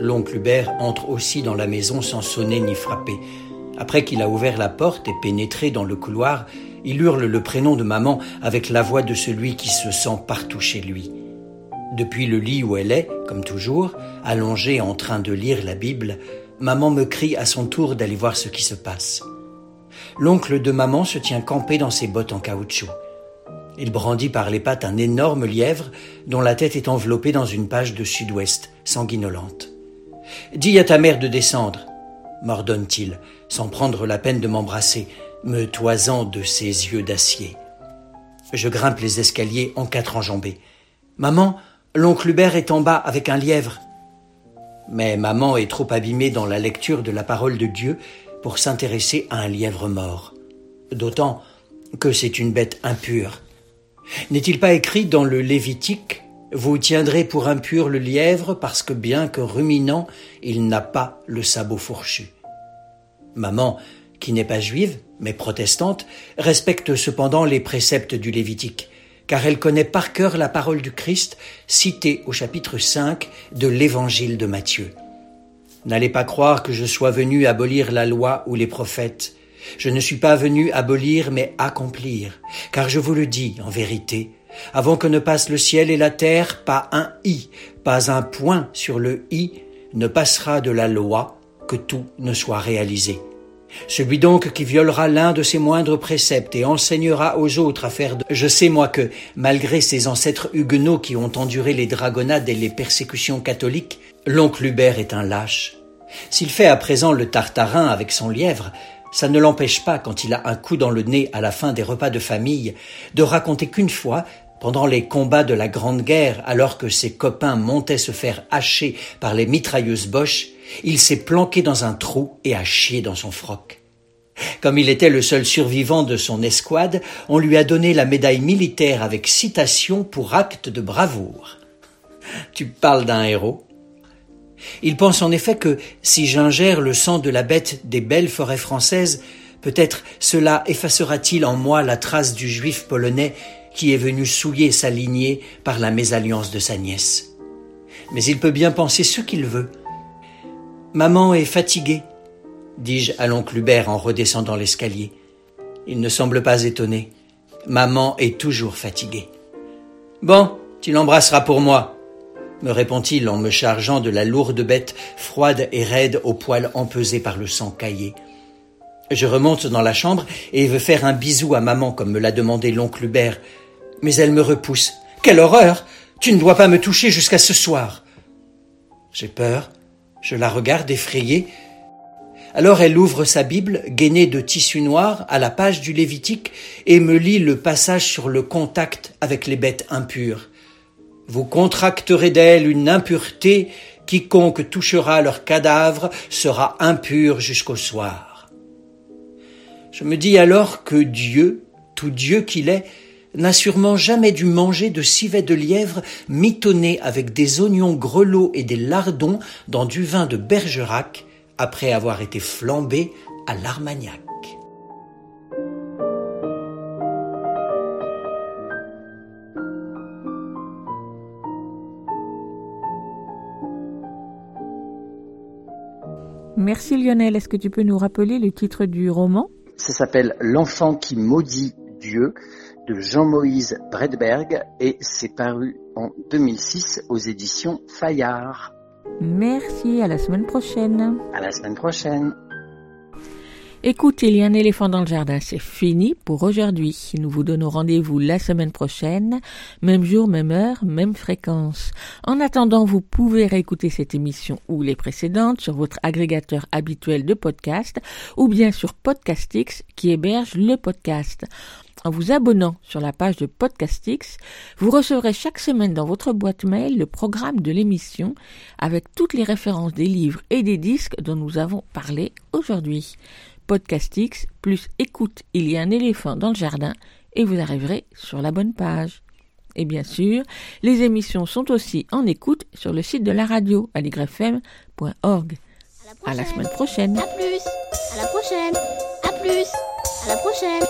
L'oncle Hubert entre aussi dans la maison sans sonner ni frapper. Après qu'il a ouvert la porte et pénétré dans le couloir, il hurle le prénom de maman avec la voix de celui qui se sent partout chez lui. Depuis le lit où elle est, comme toujours, allongée en train de lire la Bible, maman me crie à son tour d'aller voir ce qui se passe. L'oncle de maman se tient campé dans ses bottes en caoutchouc. Il brandit par les pattes un énorme lièvre dont la tête est enveloppée dans une page de sud-ouest, sanguinolente. Dis à ta mère de descendre, m'ordonne-t-il, sans prendre la peine de m'embrasser, me toisant de ses yeux d'acier. Je grimpe les escaliers en quatre enjambées. Maman, l'oncle Hubert est en bas avec un lièvre. Mais maman est trop abîmée dans la lecture de la parole de Dieu pour s'intéresser à un lièvre mort. D'autant que c'est une bête impure. N'est-il pas écrit dans le Lévitique Vous tiendrez pour impur le lièvre parce que bien que ruminant, il n'a pas le sabot fourchu. Maman, qui n'est pas juive, mais protestante, respecte cependant les préceptes du Lévitique, car elle connaît par cœur la parole du Christ citée au chapitre 5 de l'Évangile de Matthieu. N'allez pas croire que je sois venu abolir la loi ou les prophètes. Je ne suis pas venu abolir mais accomplir, car je vous le dis en vérité, avant que ne passe le ciel et la terre, pas un i, pas un point sur le i ne passera de la loi tout ne soit réalisé. Celui donc qui violera l'un de ses moindres préceptes et enseignera aux autres à faire de... Je sais moi que, malgré ses ancêtres huguenots qui ont enduré les dragonnades et les persécutions catholiques, l'oncle Hubert est un lâche. S'il fait à présent le tartarin avec son lièvre, ça ne l'empêche pas, quand il a un coup dans le nez à la fin des repas de famille, de raconter qu'une fois, pendant les combats de la Grande Guerre, alors que ses copains montaient se faire hacher par les mitrailleuses Boches, il s'est planqué dans un trou et a chié dans son froc. Comme il était le seul survivant de son escouade, on lui a donné la médaille militaire avec citation pour acte de bravoure. Tu parles d'un héros. Il pense en effet que si j'ingère le sang de la bête des belles forêts françaises, peut-être cela effacera-t-il en moi la trace du juif polonais qui est venu souiller sa lignée par la mésalliance de sa nièce. Mais il peut bien penser ce qu'il veut. Maman est fatiguée, dis-je à l'oncle Hubert en redescendant l'escalier. Il ne semble pas étonné. Maman est toujours fatiguée. Bon, tu l'embrasseras pour moi, me répond-il en me chargeant de la lourde bête froide et raide aux poils empesés par le sang caillé. Je remonte dans la chambre et veux faire un bisou à maman comme me l'a demandé l'oncle Hubert. Mais elle me repousse. Quelle horreur Tu ne dois pas me toucher jusqu'à ce soir. J'ai peur, je la regarde effrayée. Alors elle ouvre sa Bible, gainée de tissu noir, à la page du Lévitique, et me lit le passage sur le contact avec les bêtes impures. Vous contracterez d'elles une impureté, quiconque touchera leur cadavre sera impur jusqu'au soir. Je me dis alors que Dieu, tout Dieu qu'il est, n'a sûrement jamais dû manger de civet de lièvre mitonné avec des oignons grelots et des lardons dans du vin de Bergerac après avoir été flambé à l'Armagnac. Merci Lionel. Est-ce que tu peux nous rappeler le titre du roman? Ça s'appelle L'enfant qui maudit Dieu de Jean-Moïse Bredberg et c'est paru en 2006 aux éditions Fayard. Merci, à la semaine prochaine. À la semaine prochaine. Écoute, il y a un éléphant dans le jardin, c'est fini pour aujourd'hui. Nous vous donnons rendez-vous la semaine prochaine, même jour, même heure, même fréquence. En attendant, vous pouvez réécouter cette émission ou les précédentes sur votre agrégateur habituel de podcast ou bien sur Podcastix qui héberge le podcast. En vous abonnant sur la page de Podcastix, vous recevrez chaque semaine dans votre boîte mail le programme de l'émission avec toutes les références des livres et des disques dont nous avons parlé aujourd'hui. Podcastix plus écoute, il y a un éléphant dans le jardin et vous arriverez sur la bonne page. Et bien sûr, les émissions sont aussi en écoute sur le site de la radio aligrefm.org. À la semaine prochaine. À plus. À la prochaine. À plus. À la prochaine.